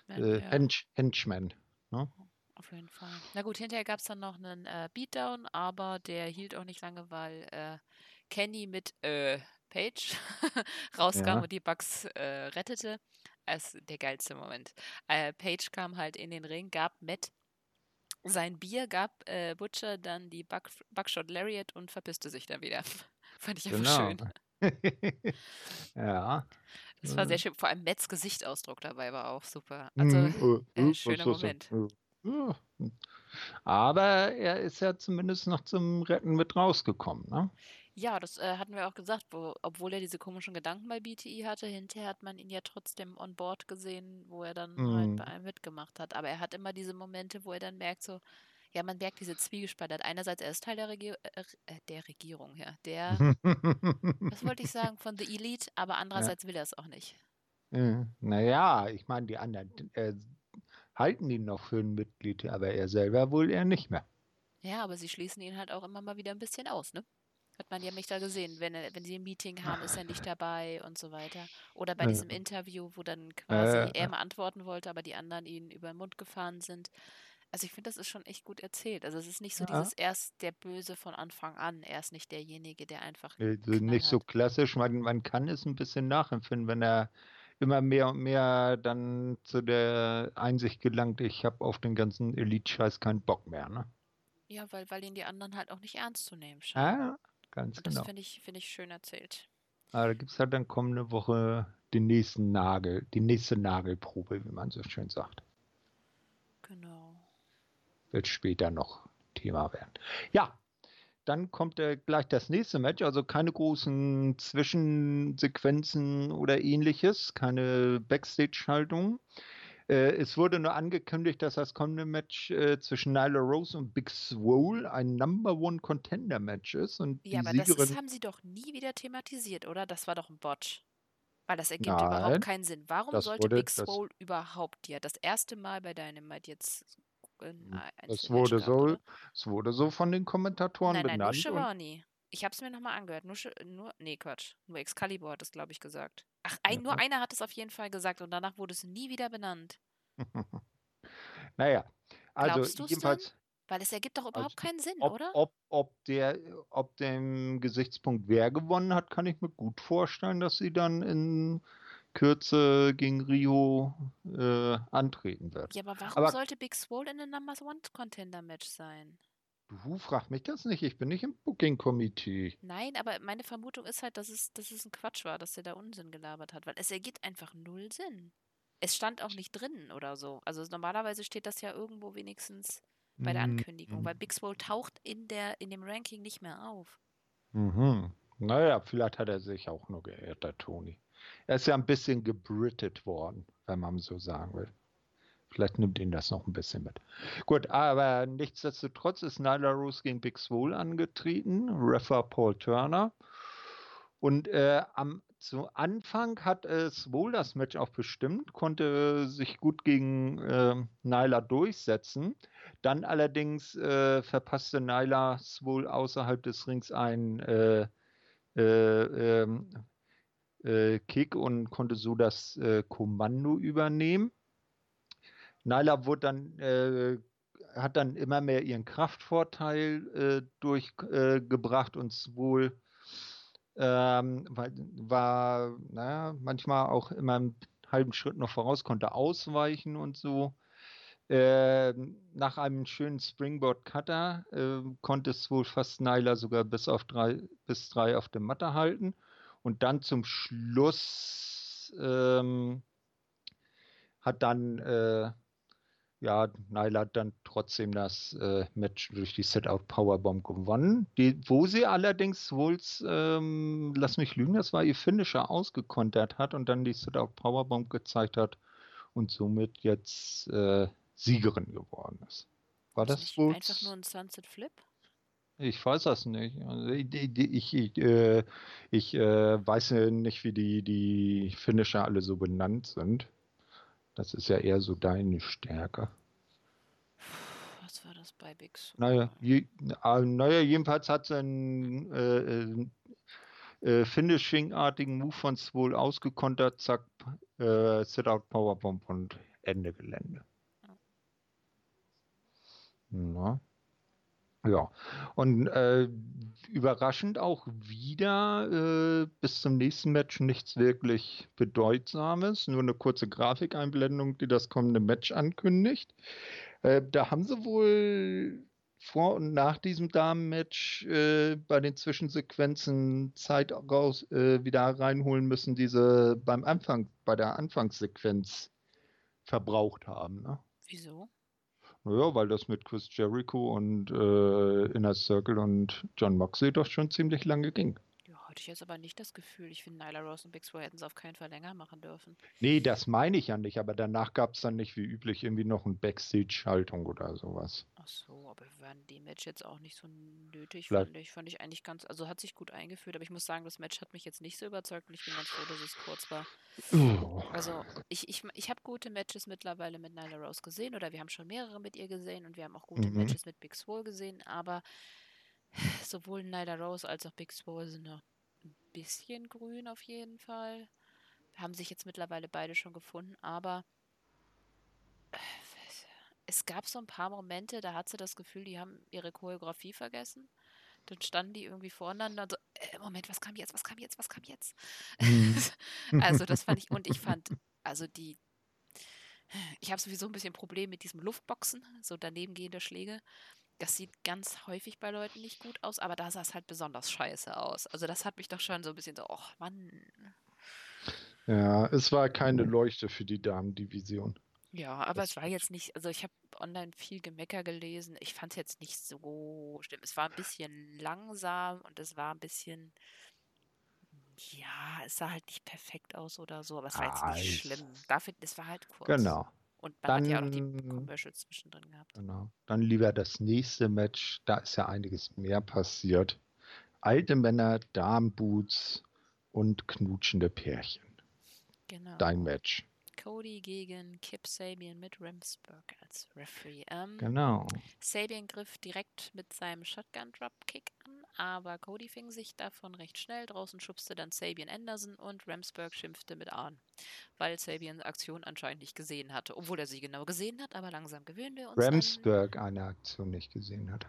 äh, ja. Hench Henchmen. Ne? Auf jeden Fall. Na gut, hinterher gab es dann noch einen äh, Beatdown, aber der hielt auch nicht lange, weil äh, Kenny mit äh, Page rauskam ja. und die Bugs äh, rettete. Das ist der geilste Moment. Äh, Page kam halt in den Ring, gab Matt sein Bier, gab äh, Butcher dann die Buck, Buckshot Lariat und verpisste sich dann wieder. Fand ich einfach genau. schön. ja. Das war sehr schön. Vor allem Metz Gesichtsausdruck dabei war auch super. Also, mm, äh, schöner Moment. Aber er ist ja zumindest noch zum Retten mit rausgekommen, ne? Ja, das äh, hatten wir auch gesagt, wo, obwohl er diese komischen Gedanken bei BTI hatte, hinterher hat man ihn ja trotzdem on board gesehen, wo er dann mm. halt bei mhm. einem mitgemacht hat. Aber er hat immer diese Momente, wo er dann merkt, so, ja, man merkt diese Zwiegespaltheit. Einerseits, er ist Teil der, Regier äh, äh der Regierung, ja, der, was wollte ich sagen, von The Elite, aber andererseits ja. will er es auch nicht. Naja, ich meine, die anderen äh, halten ihn noch für ein Mitglied, aber er selber wohl eher nicht mehr. Ja, aber sie schließen ihn halt auch immer mal wieder ein bisschen aus, ne? Hat man ja mich da gesehen, wenn, wenn sie ein Meeting haben, ist er nicht dabei und so weiter. Oder bei diesem Interview, wo dann quasi äh, er mal antworten wollte, aber die anderen ihn über den Mund gefahren sind. Also ich finde, das ist schon echt gut erzählt. Also es ist nicht so ja. dieses erst der Böse von Anfang an. Er ist nicht derjenige, der einfach. Nicht so klassisch. Man, man kann es ein bisschen nachempfinden, wenn er immer mehr und mehr dann zu der Einsicht gelangt, ich habe auf den ganzen Elite-Scheiß keinen Bock mehr. Ne? Ja, weil, weil ihn die anderen halt auch nicht ernst zu nehmen scheinen. Ah, ganz das genau. finde ich, finde ich schön erzählt. Aber da gibt es halt dann kommende Woche den nächsten Nagel, die nächste Nagelprobe, wie man so schön sagt. Genau. Wird später noch Thema werden. Ja, dann kommt äh, gleich das nächste Match, also keine großen Zwischensequenzen oder ähnliches, keine Backstage-Schaltung. Äh, es wurde nur angekündigt, dass das kommende Match äh, zwischen Nyla Rose und Big Swole ein Number One Contender Match ist. Und Ja, aber das Siegerin. ist, haben sie doch nie wieder thematisiert, oder? Das war doch ein Botch. Weil das ergibt Nein, überhaupt keinen Sinn. Warum das sollte wurde- Big das- Swole überhaupt ja das erste Mal bei Dynamite jetzt ein Das Einzelmatch wurde so, es wurde so von den Kommentatoren Nein, nein, benannt. Shivani. Ich habe es mir nochmal angehört. Nur, nur, nee, Quatsch. Nur Excalibur hat es, glaube ich, gesagt. Ach, ein, nur einer hat es auf jeden Fall gesagt und danach wurde es nie wieder benannt. naja, also Glaubst jedenfalls, Weil es ergibt doch überhaupt keinen Sinn, ob, oder? ob, ob, der, ob dem Gesichtspunkt wer gewonnen hat, kann ich mir gut vorstellen, dass sie dann in Kürze gegen Rio äh, antreten wird. Ja, aber warum aber- sollte Big Swole in einem Number One Contender Match sein? Du frag mich das nicht, ich bin nicht im Booking-Komitee. Nein, aber meine Vermutung ist halt, dass es, dass es ein Quatsch war, dass er da Unsinn gelabert hat, weil es ergibt einfach null Sinn. Es stand auch nicht drin oder so. Also normalerweise steht das ja irgendwo wenigstens bei der Ankündigung, weil Big Swole taucht in der in dem Ranking nicht mehr auf. Mhm. Naja, vielleicht hat er sich auch nur geirrt, der Toni. Er ist ja ein bisschen gebrittet worden, wenn man so sagen will. Vielleicht nimmt ihn das noch ein bisschen mit. Gut, aber nichtsdestotrotz ist Nyla Rose gegen Big Swole angetreten, Refer Paul Turner. Und äh, am, zu Anfang hat äh, Swole das Match auch bestimmt, konnte sich gut gegen äh, Nyla durchsetzen. Dann allerdings äh, verpasste Nyla Swole außerhalb des Rings einen äh, äh, ähm, äh, Kick und konnte so das Kommando übernehmen. Nyla wurde dann, äh, hat dann immer mehr ihren Kraftvorteil äh, durchgebracht und Swole ähm, war, naja, manchmal auch immer einen halben Schritt noch voraus, konnte ausweichen und so. Ähm, nach einem schönen Springboard Cutter äh, konnte es wohl fast Nyla sogar bis auf drei bis drei auf der Matte halten und dann zum Schluss ähm, hat dann äh, ja Nyla hat dann trotzdem das äh, Match durch die Set-out Powerbomb gewonnen, die, wo sie allerdings wohl ähm, lass mich lügen, das war ihr Finisher ausgekontert hat und dann die Set-out Powerbomb gezeigt hat und somit jetzt äh, Siegerin geworden ist. War das nicht wohl? einfach nur ein Sunset Flip? Ich weiß das nicht. Also ich ich, ich, äh, ich äh, weiß nicht, wie die, die Finisher alle so benannt sind. Das ist ja eher so deine Stärke. Was war das bei Big Swole? Naja, je, äh, naja jedenfalls hat sie einen äh, äh, Finishing-artigen Move von Swole ausgekontert, zack, äh, Sit-Out Powerbomb und Ende Gelände. Na. Ja, und äh, überraschend auch wieder äh, bis zum nächsten Match nichts wirklich Bedeutsames, nur eine kurze Grafikeinblendung, die das kommende Match ankündigt. Äh, da haben sie wohl vor und nach diesem Damenmatch äh, bei den Zwischensequenzen Zeit raus, äh, wieder reinholen müssen, die sie beim Anfang, bei der Anfangssequenz verbraucht haben. Ne? Wieso? Naja, weil das mit Chris Jericho und äh, Inner Circle und John Moxley doch schon ziemlich lange ging. Hatte ich jetzt aber nicht das Gefühl. Ich finde, Nyla Rose und Big Swole hätten es auf keinen Fall länger machen dürfen. Nee, das meine ich ja nicht, aber danach gab es dann nicht wie üblich irgendwie noch eine Backstage-Schaltung oder sowas. Ach so, aber wir waren dem Match jetzt auch nicht so nötig, Vielleicht- fand ich. Fand ich eigentlich ganz, also hat sich gut eingeführt, aber ich muss sagen, das Match hat mich jetzt nicht so überzeugt und ich bin ganz froh, dass es kurz war. Oh. Also ich, ich, ich habe gute Matches mittlerweile mit Nyla Rose gesehen oder wir haben schon mehrere mit ihr gesehen und wir haben auch gute Mhm. Matches mit Big Swole gesehen, aber sowohl Nyla Rose als auch Big Swole sind noch ein bisschen grün auf jeden Fall. Haben sich jetzt mittlerweile beide schon gefunden, aber äh, es gab so ein paar Momente, da hat sie das Gefühl, die haben ihre Choreografie vergessen. Dann standen die irgendwie voreinander und so, äh, Moment, was kam jetzt, was kam jetzt, was kam jetzt? Mhm. also das fand ich, und ich fand, also die, ich habe sowieso ein bisschen Problem mit diesem Luftboxen, so daneben gehende Schläge. Das sieht ganz häufig bei Leuten nicht gut aus, aber da sah es halt besonders scheiße aus. Also das hat mich doch schon so ein bisschen so, oh Mann. Ja, es war keine Leuchte für die Damendivision. Ja, aber Das es war jetzt nicht, also ich habe online viel Gemecker gelesen. Ich fand es jetzt nicht so schlimm. Es war ein bisschen langsam und es war ein bisschen, ja, es sah halt nicht perfekt aus oder so, aber es war jetzt Ah, nicht ich- schlimm. Dafür, es war halt kurz. Genau, Und man hat ja auch noch die Dann- Commercials zwischendrin gehabt. genau. Dann lieber das nächste Match, da ist ja einiges mehr passiert. Alte Männer, Damenboots und knutschende Pärchen. Genau. Dein Match. Cody gegen Kip Sabian mit Ramsburg als Referee. Ähm, Genau. Sabian griff direkt mit seinem Shotgun-Dropkick an, aber Cody fing sich davon recht schnell. Draußen schubste dann Sabian Anderson und Ramsburg schimpfte mit an, weil Sabian Aktion anscheinend nicht gesehen hatte. Obwohl er sie genau gesehen hat, aber langsam gewöhnen wir uns an. Ramsburg eine Aktion nicht gesehen hat.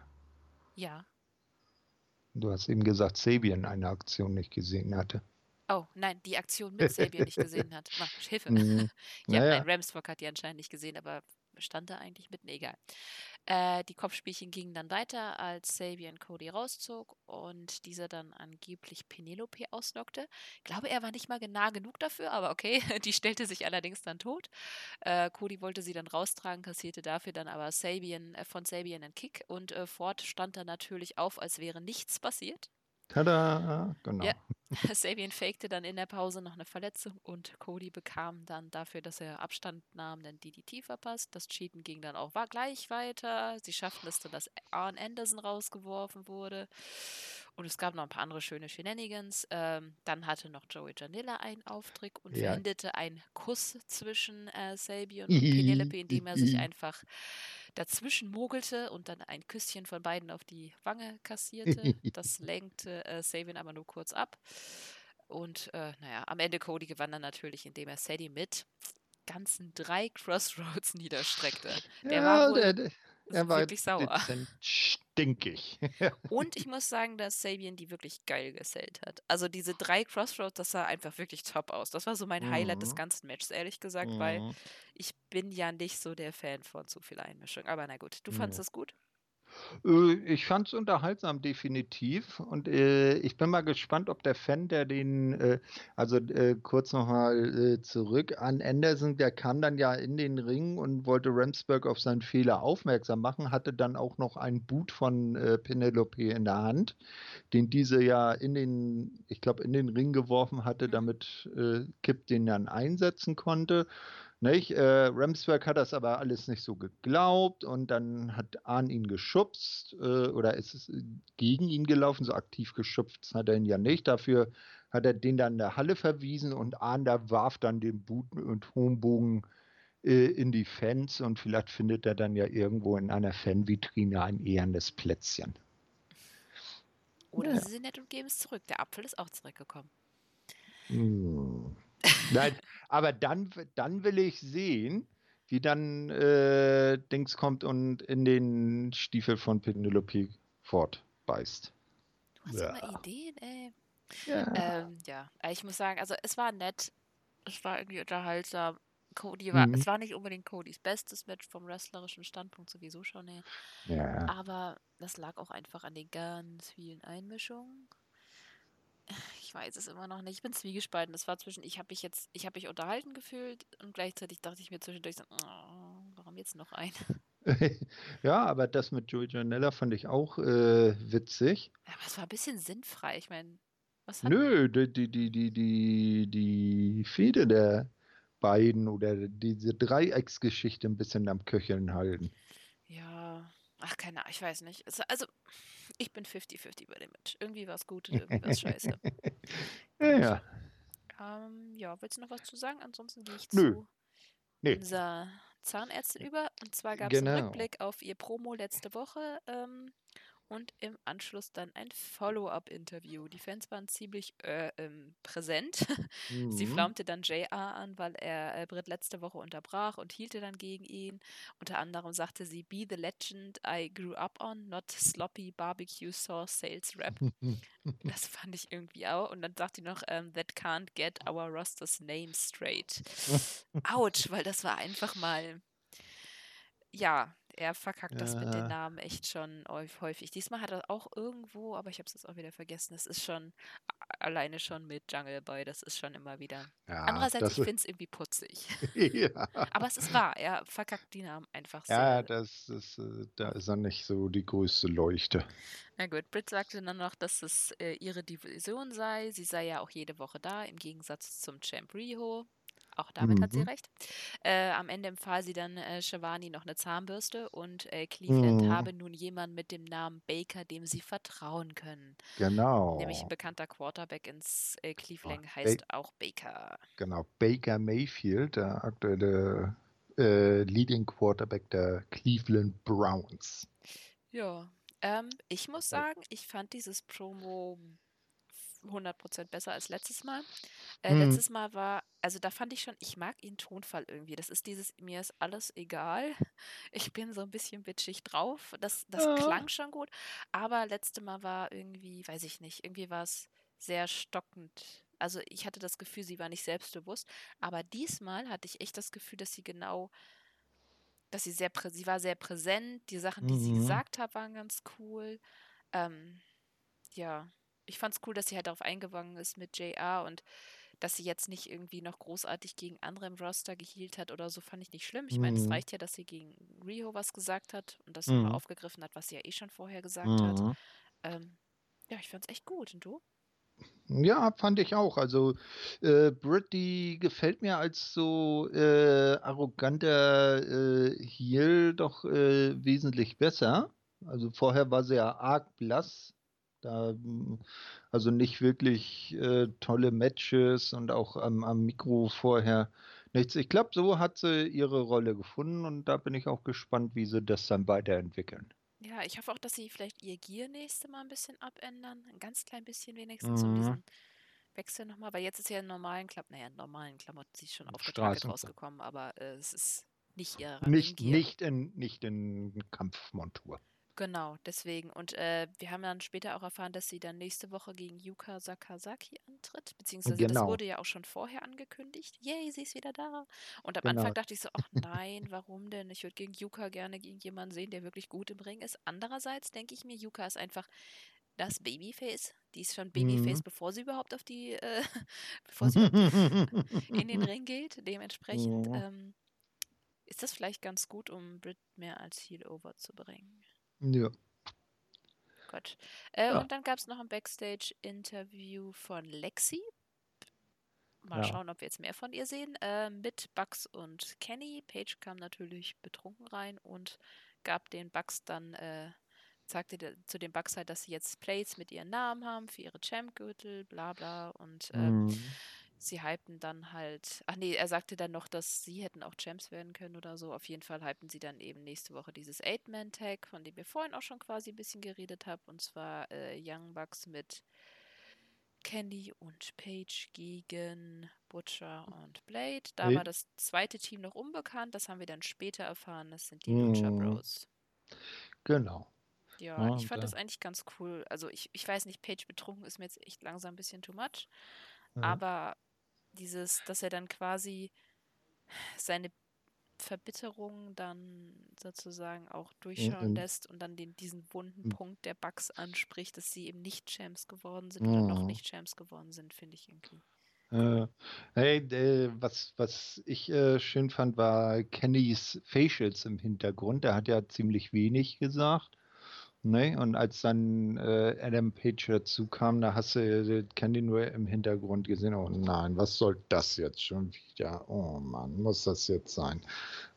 Ja. Du hast eben gesagt, Sabian eine Aktion nicht gesehen hatte. Oh, nein, die Aktion mit Sabian nicht gesehen hat. Mach, Hilfe. Mhm. Ja, Naja. nein, Ramsburg hat die anscheinend nicht gesehen, aber stand da eigentlich mitten, egal. Äh, die Kopfspielchen gingen dann weiter, als Sabian Cody rauszog und dieser dann angeblich Penelope auslockte. Ich glaube, er war nicht mal nah genug dafür, aber okay, die stellte sich allerdings dann tot. Äh, Cody wollte sie dann raustragen, kassierte dafür dann aber Sabian, äh, von Sabian einen Kick und äh, Ford stand dann natürlich auf, als wäre nichts passiert. Tada, genau. Ja. Sabian fakte dann in der Pause noch eine Verletzung und Cody bekam dann dafür, dass er Abstand nahm, den DDT verpasst. Das Cheaten ging dann auch war gleich weiter. Sie schafften es dann, dass Arn Anderson rausgeworfen wurde. Und es gab noch ein paar andere schöne Shenanigans. Ähm, dann hatte noch Joey Janilla einen Auftritt und Ja. verhinderte einen Kuss zwischen äh, Sabian und Penelope, indem er sich einfach dazwischen mogelte und dann ein Küsschen von beiden auf die Wange kassierte. Das lenkte äh, Sabian aber nur kurz ab. Und äh, naja, am Ende Cody gewann dann natürlich, indem er Sadie mit ganzen drei Crossroads niederstreckte. Der war wohl der, der, er war wirklich sauer. Dezent stinkig. Und ich muss sagen, dass Sabian die wirklich geil gesellt hat. Also diese drei Crossroads, das sah einfach wirklich top aus. Das war so mein Highlight des Mhm. ganzen Matches, ehrlich gesagt, weil Mhm. ich bin ja nicht so der Fan von zu viel Einmischung. Aber na gut, du fandest es gut? Äh, Ich fand es unterhaltsam, definitiv. Und äh, ich bin mal gespannt, ob der Fan, der den, äh, also äh, kurz nochmal äh, zurück an Anderson, der kam dann ja in den Ring und wollte Ramsburg auf seinen Fehler aufmerksam machen, hatte dann auch noch einen Boot von äh, Penelope in der Hand, den diese ja in den, ich glaube, in den Ring geworfen hatte, damit äh, Kip den dann einsetzen konnte. Nicht? Äh, Ramsberg hat das aber alles nicht so geglaubt und dann hat Ahn ihn geschubst äh, oder ist es gegen ihn gelaufen, so aktiv geschubst hat er ihn ja nicht. Dafür hat er den dann in der Halle verwiesen und Ahn da warf dann den Boot und Hohenbogen äh, in die Fans und vielleicht findet er dann ja irgendwo in einer Fanvitrine ein ehrendes Plätzchen. Oder Ja. sie sind nett und geben es zurück. Der Apfel ist auch zurückgekommen. Hm. Nein, aber dann, dann will ich sehen, wie dann äh, Dings kommt und in den Stiefel von Penelope Ford beißt. Du hast Ja. immer Ideen, ey. Ja. Ähm, ja, äh, ich muss sagen, also es war nett. Es war irgendwie unterhaltsam. Cody war, Mhm. es war nicht unbedingt Codys bestes Match vom wrestlerischen Standpunkt sowieso schon, ey. ja. Aber das lag auch einfach an den ganz vielen Einmischungen. Ich weiß es immer noch nicht. Ich bin zwiegespalten. Das war zwischen, ich habe mich jetzt, ich habe mich unterhalten gefühlt und gleichzeitig dachte ich mir zwischendurch so, oh, warum jetzt noch ein? ja, aber das mit Joey Janella fand ich auch äh, witzig. Aber es war ein bisschen sinnfrei. Ich meine, was hat Nö, die, die, die, die, die, die Fehde der beiden oder diese Dreiecksgeschichte ein bisschen am Köcheln halten. Ja, ach, keine Ahnung, ich weiß nicht. Also, ich bin 50-50 bei dem Match. Irgendwie war es gut und irgendwie war es scheiße. Ja, ja. Ähm, ja, willst du noch was zu sagen? Ansonsten gehe ich Nö. zu Nee. unserer Zahnärztin über. Und zwar gab es Genau. einen Rückblick auf ihr Promo letzte Woche. Ähm, und im Anschluss dann ein Follow-up-Interview. Die Fans waren ziemlich äh, ähm, präsent. Mhm. Sie flaumte dann JR an, weil er äh, Britt letzte Woche unterbrach und hielte dann gegen ihn. Unter anderem sagte sie, Be the legend I grew up on, not sloppy barbecue sauce sales rap. das fand ich irgendwie auch. Und dann sagt sie noch, um, ähm, that can't get our roster's name straight. Autsch, weil das war einfach mal ja, er verkackt das mit den Namen echt schon häufig. Diesmal hat er auch irgendwo, aber ich habe es jetzt auch wieder vergessen, es ist schon alleine schon mit Jungle Boy, das ist schon immer wieder. Ja, Andererseits, ich finde es irgendwie putzig. ja. Aber es ist wahr, er verkackt die Namen einfach so. Ja, das ist, äh, da ist er nicht so die größte Leuchte. Na gut, Britt sagte dann noch, dass es äh, ihre Division sei. Sie sei ja auch jede Woche da, im Gegensatz zum Champ Riho. Auch damit mhm. hat sie mhm. recht. Äh, am Ende empfahl sie dann äh, Shivani noch eine Zahnbürste und äh, Cleveland mhm. habe nun jemanden mit dem Namen Baker, dem sie vertrauen können. Genau. Nämlich ein bekannter Quarterback ins äh, Cleveland oh, heißt ba auch Baker. Genau, Baker Mayfield, der aktuelle äh, Leading Quarterback der Cleveland Browns. Ja, ähm, ich muss sagen, ich fand dieses Promo 100% besser als letztes Mal. Äh, mhm. Letztes Mal war, also da fand ich schon, ich mag ihren Tonfall irgendwie. Das ist dieses, mir ist alles egal. Ich bin so ein bisschen bitchig drauf. Das, das ja. klang schon gut. Aber letztes Mal war irgendwie, weiß ich nicht, irgendwie war es sehr stockend. Also ich hatte das Gefühl, sie war nicht selbstbewusst. Aber diesmal hatte ich echt das Gefühl, dass sie genau, dass sie sehr, sie war sehr präsent. Die Sachen, die mhm. sie gesagt hat, waren ganz cool. Ähm, ja, ich fand es cool, dass sie halt darauf eingegangen ist mit JR und dass sie jetzt nicht irgendwie noch großartig gegen andere im Roster gehielt hat oder so, fand ich nicht schlimm. Ich mhm. meine, es reicht ja, dass sie gegen Riho was gesagt hat und das mhm. aufgegriffen hat, was sie ja eh schon vorher gesagt mhm. hat. Ähm, ja, ich fand es echt gut. Und du? Ja, fand ich auch. Also äh, Britt, die gefällt mir als so äh, arroganter äh, Heel doch äh, wesentlich besser. Also vorher war sie ja arg blass da, hm, also nicht wirklich äh, tolle Matches und auch am, am Mikro vorher nichts. Ich glaube, so hat sie ihre Rolle gefunden und da bin ich auch gespannt, wie sie das dann weiterentwickeln. Ja, ich hoffe auch, dass sie vielleicht ihr Gear nächste Mal ein bisschen abändern. Ein ganz klein bisschen wenigstens, mhm. um diesen Wechsel nochmal, weil jetzt ist ja in normalen Klamotten, naja, in normalen Klamotten, sie ist schon aufgetragen rausgekommen, aber äh, es ist nicht ihr Nicht, nicht, in, nicht in Kampfmontur. Genau, deswegen. Und äh, wir haben dann später auch erfahren, dass sie dann nächste Woche gegen Yuka Sakazaki antritt. Beziehungsweise genau. das wurde ja auch schon vorher angekündigt. Yay, sie ist wieder da. Und am genau. Anfang dachte ich so, ach nein, warum denn? Ich würde gegen Yuka gerne gegen jemanden sehen, der wirklich gut im Ring ist. Andererseits denke ich mir, Yuka ist einfach das Babyface. Die ist schon Babyface, mhm. bevor sie überhaupt auf die, äh, bevor sie in den Ring geht. Dementsprechend ja. ähm, ist das vielleicht ganz gut, um Brit mehr als Heel over zu bringen. Ja. Gott. Äh, ja. Und dann gab es noch ein Backstage-Interview von Lexi. Mal ja. schauen, ob wir jetzt mehr von ihr sehen. Äh, mit Bugs und Kenny. Paige kam natürlich betrunken rein und gab den Bugs dann, äh, sagte zu den Bugs halt, dass sie jetzt Plates mit ihren Namen haben für ihre Champ-Gürtel, bla bla. Und ähm, mhm sie hypten dann halt, ach nee, er sagte dann noch, dass sie hätten auch Champs werden können oder so. Auf jeden Fall hypten sie dann eben nächste Woche dieses Eight-Man-Tag, von dem wir vorhin auch schon quasi ein bisschen geredet haben, und zwar äh, Young Bucks mit Candy und Paige gegen Butcher und Blade. Da hey. war das zweite Team noch unbekannt, das haben wir dann später erfahren, das sind die mm. Lucha Bros. Genau. Ja, ja ich fand das eigentlich ganz cool. Also ich, ich weiß nicht, Paige betrunken ist mir jetzt echt langsam ein bisschen too much. Ja. Aber dieses, dass er dann quasi seine Verbitterung dann sozusagen auch durchschauen mhm. lässt und dann den, diesen wunden mhm. Punkt der Bugs anspricht, dass sie eben nicht Champs geworden sind mhm. oder noch nicht Champs geworden sind, finde ich irgendwie. Äh, hey, äh, was, was ich äh, schön fand, war Kennys Facials im Hintergrund. Der hat ja ziemlich wenig gesagt. Ne? Und als dann äh, Adam Page dazu kam, da hast du äh, Candy nur im Hintergrund gesehen, oh nein, was soll das jetzt schon wieder? Oh Mann, muss das jetzt sein?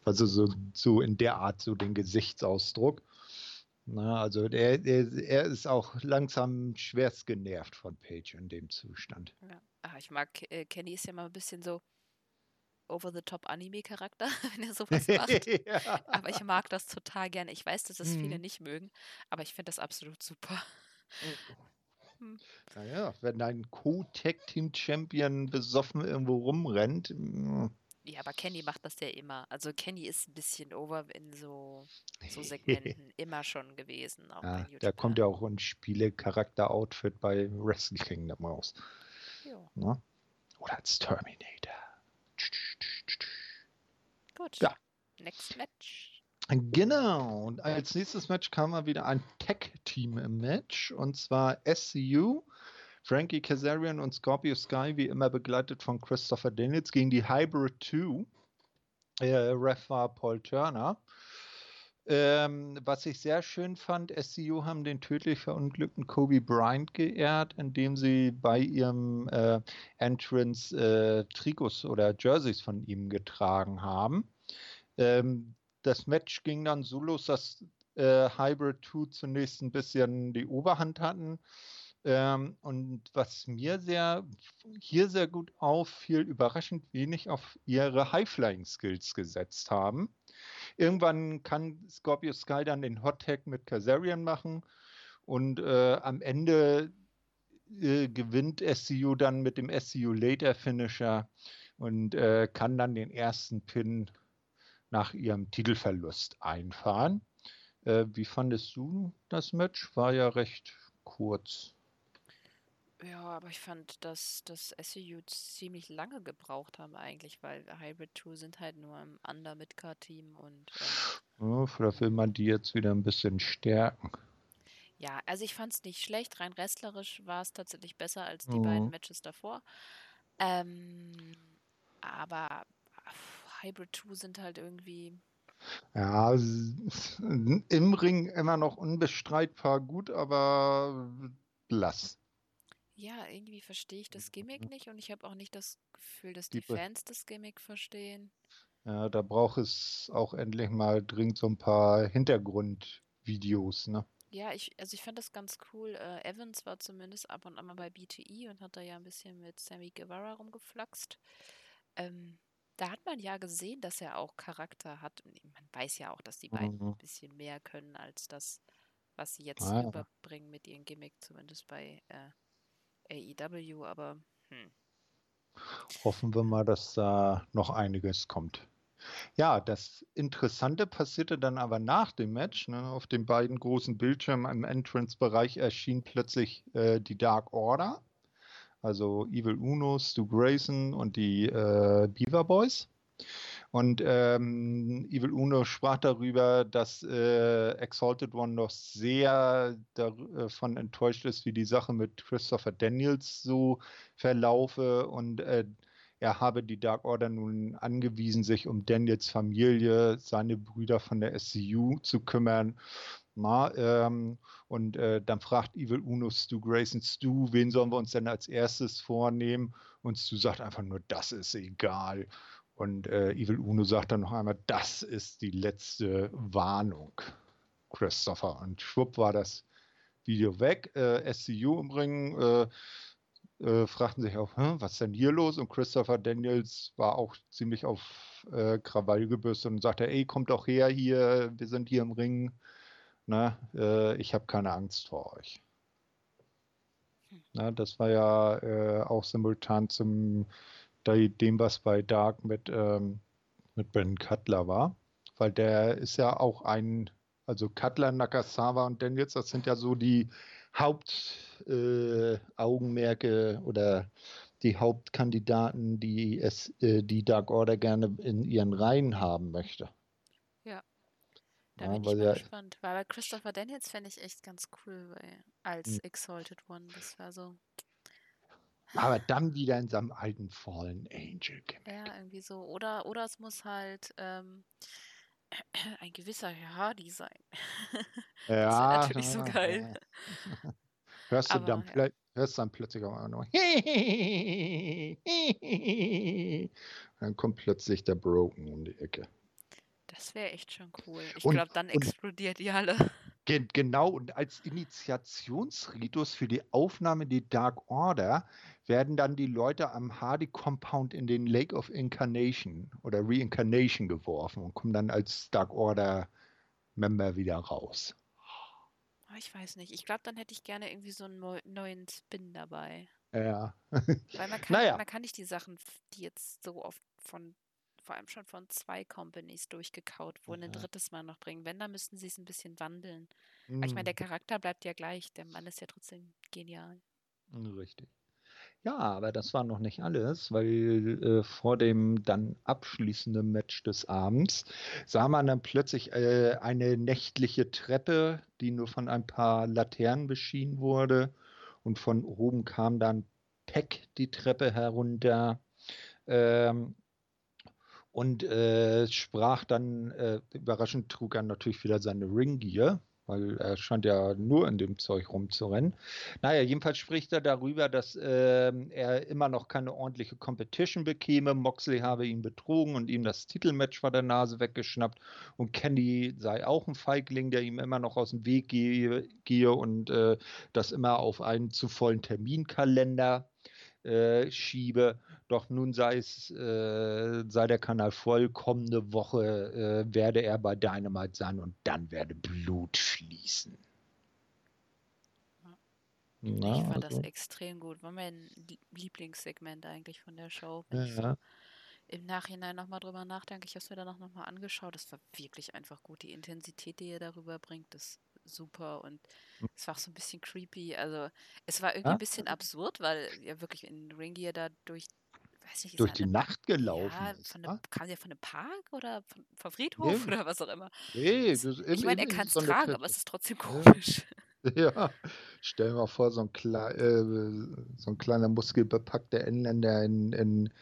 Also so, so in der Art, so den Gesichtsausdruck. Na, also der, der, er ist auch langsam schwerst genervt von Page in dem Zustand. Ja. Ach, ich mag, äh, Kenny ist ja mal ein bisschen so, over-the-top-Anime-Charakter, wenn er sowas macht. ja. Aber ich mag das total gerne. Ich weiß, dass es hm. viele nicht mögen, aber ich finde das absolut super. Hm. Naja, wenn dein Co-Tag-Team-Champion besoffen irgendwo rumrennt. Hm. Ja, aber Kenny macht das ja immer. Also Kenny ist ein bisschen over in so, so Segmenten immer schon gewesen. ja, da kommt ja auch ein Spiele-Charakter-Outfit bei Wrestle Kingdom raus. Ne? Oder als Terminator. Gut. Ja. Next Match. Genau. Und als nächstes Match kam mal wieder ein Tech-Team im Match. Und zwar SCU. Frankie Kazarian und Scorpio Sky, wie immer begleitet von Christopher Daniels, gegen die Hybrid 2. Äh, Ref war Paul Turner. Ähm, was ich sehr schön fand, SCU haben den tödlich verunglückten Kobe Bryant geehrt, indem sie bei ihrem äh, Entrance äh, Trikots oder Jerseys von ihm getragen haben. Ähm, das Match ging dann so los, dass äh, Hybrid 2 zunächst ein bisschen die Oberhand hatten. Ähm, und was mir sehr hier sehr gut auffiel, überraschend wenig auf ihre High-Flying-Skills gesetzt haben. Irgendwann kann Scorpio Sky dann den Hot Tag mit Kazarian machen und äh, am Ende äh, gewinnt SCU dann mit dem SCU Later Finisher und äh, kann dann den ersten Pin nach ihrem Titelverlust einfahren. Äh, wie fandest du das Match? War ja recht kurz. Ja, aber ich fand, dass das SEU ziemlich lange gebraucht haben eigentlich, weil Hybrid 2 sind halt nur im Under-Midcard-Team und ähm, oh, vielleicht will man die jetzt wieder ein bisschen stärken. Ja, also ich fand es nicht schlecht, rein wrestlerisch war es tatsächlich besser als die mhm. beiden Matches davor. Ähm, aber Hybrid 2 sind halt irgendwie. Ja, im Ring immer noch unbestreitbar gut, aber blass. Ja, irgendwie verstehe ich das Gimmick nicht und ich habe auch nicht das Gefühl, dass die, die Fans das Gimmick verstehen. Ja, da braucht es auch endlich mal dringend so ein paar Hintergrundvideos, ne? Ja, ich, also ich fand das ganz cool. Äh, Evans war zumindest ab und an mal bei BTE und hat da ja ein bisschen mit Sammy Guevara rumgeflaxt. Ähm, da hat man ja gesehen, dass er auch Charakter hat. Man weiß ja auch, dass die beiden mhm. ein bisschen mehr können als das, was sie jetzt ah. überbringen mit ihrem Gimmick, zumindest bei äh, AEW, aber hm. Hoffen wir mal, dass da noch einiges kommt. Ja, das Interessante passierte dann aber nach dem Match. Ne, auf den beiden großen Bildschirmen im Entrance-Bereich erschien plötzlich äh, die Dark Order also Evil Uno, Stu Grayson und die äh, Beaver Boys. Und ähm, Evil Uno sprach darüber, dass äh, Exalted One noch sehr davon enttäuscht ist, wie die Sache mit Christopher Daniels so verlaufe und äh, er habe die Dark Order nun angewiesen, sich um Daniels Familie, seine Brüder von der SCU zu kümmern na, ähm, und äh, dann fragt Evil Uno Stu Grayson, Stu, wen sollen wir uns denn als erstes vornehmen? Und Stu sagt einfach nur, das ist egal. Und äh, Evil Uno sagt dann noch einmal, das ist die letzte Warnung, Christopher. Und schwupp war das Video weg. Äh, SCU im Ring äh, äh, fragten sich auch, was ist denn hier los? Und Christopher Daniels war auch ziemlich auf äh, Krawall gebürstet und sagte, ey, kommt doch her hier, wir sind hier im Ring ne, äh, ich habe keine Angst vor euch. Hm. Ne, das war ja auch simultan zum dem, was bei Dark mit, ähm, mit Ben Cutler war. Weil der ist ja auch ein, also Cutler, Nakasawa und Daniels, das sind ja so die Hauptaugenmerke äh, oder die Hauptkandidaten, die es, äh, die Dark Order gerne in ihren Reihen haben möchte. Da ja, bin ich mal ja, gespannt. Weil bei Christopher Daniels fände ich echt ganz cool weil, als hm. Exalted One. Das war so. Aber dann wieder in seinem alten Fallen Angel Gimmick. Ja, irgendwie so. Oder, oder es muss halt ähm, ein gewisser Hardy sein. Ja. das wäre natürlich so geil. Hörst du dann, ja. hörst dann plötzlich auch noch. dann kommt plötzlich der Broken um die Ecke. Das wäre echt schon cool. Ich glaube, dann explodiert die Halle. Gen genau, und als Initiationsritus für die Aufnahme in die Dark Order werden dann die Leute am Hardy Compound in den Lake of Incarnation oder Reincarnation geworfen und kommen dann als Dark Order Member wieder raus. Oh, ich weiß nicht. Ich glaube, dann hätte ich gerne irgendwie so einen neu neuen Spin dabei. Ja. Weil man kann, naja. man kann nicht die Sachen, die jetzt so oft von, vor allem schon von zwei Companies durchgekaut wurden, ein drittes Mal noch bringen. Wenn, dann müssten sie es ein bisschen wandeln. Aber ich meine, der Hm, Charakter bleibt ja gleich. Der Mann ist ja trotzdem genial. Richtig. Ja, aber das war noch nicht alles, weil äh, vor dem dann abschließenden Match des Abends sah man dann plötzlich äh, eine nächtliche Treppe, die nur von ein paar Laternen beschienen wurde. Und von oben kam dann Peck die Treppe herunter ähm, und äh, sprach dann, äh, überraschend trug er natürlich wieder seine Ringgear, weil er scheint ja nur in dem Zeug rumzurennen. Naja, jedenfalls spricht er darüber, dass ähm, er immer noch keine ordentliche Competition bekäme. Moxley habe ihn betrogen und ihm das Titelmatch vor der Nase weggeschnappt. Und Kenny sei auch ein Feigling, der ihm immer noch aus dem Weg gehe, gehe und äh, das immer auf einen zu vollen Terminkalender äh, schiebe. Doch nun sei es, äh, sei der Kanal voll. Kommende Woche äh, werde er bei Dynamite sein und dann werde Blut fließen. Ja. Na, ich fand das also, extrem gut. War mein Lie- Lieblingssegment eigentlich von der Show. Wenn ja, ich so im Nachhinein nochmal drüber nachdenke, ich habe es mir danach nochmal angeschaut. Das war wirklich einfach gut. Die Intensität, die er darüber bringt, ist super und es war auch so ein bisschen creepy. Also es war irgendwie Ja, ein bisschen absurd, weil ja wirklich in Ringier da durch, weiß nicht, durch die in einem, Nacht gelaufen ja, ist. Ne? kam der von einem Park oder von, vom Friedhof Nee, oder was auch immer. nee, Es, das, ich meine, er kann es so eine tragen, aber es ist trotzdem komisch. Ja, stell dir mal vor, so ein, klei äh, so ein kleiner muskelbepackter Engländer in, in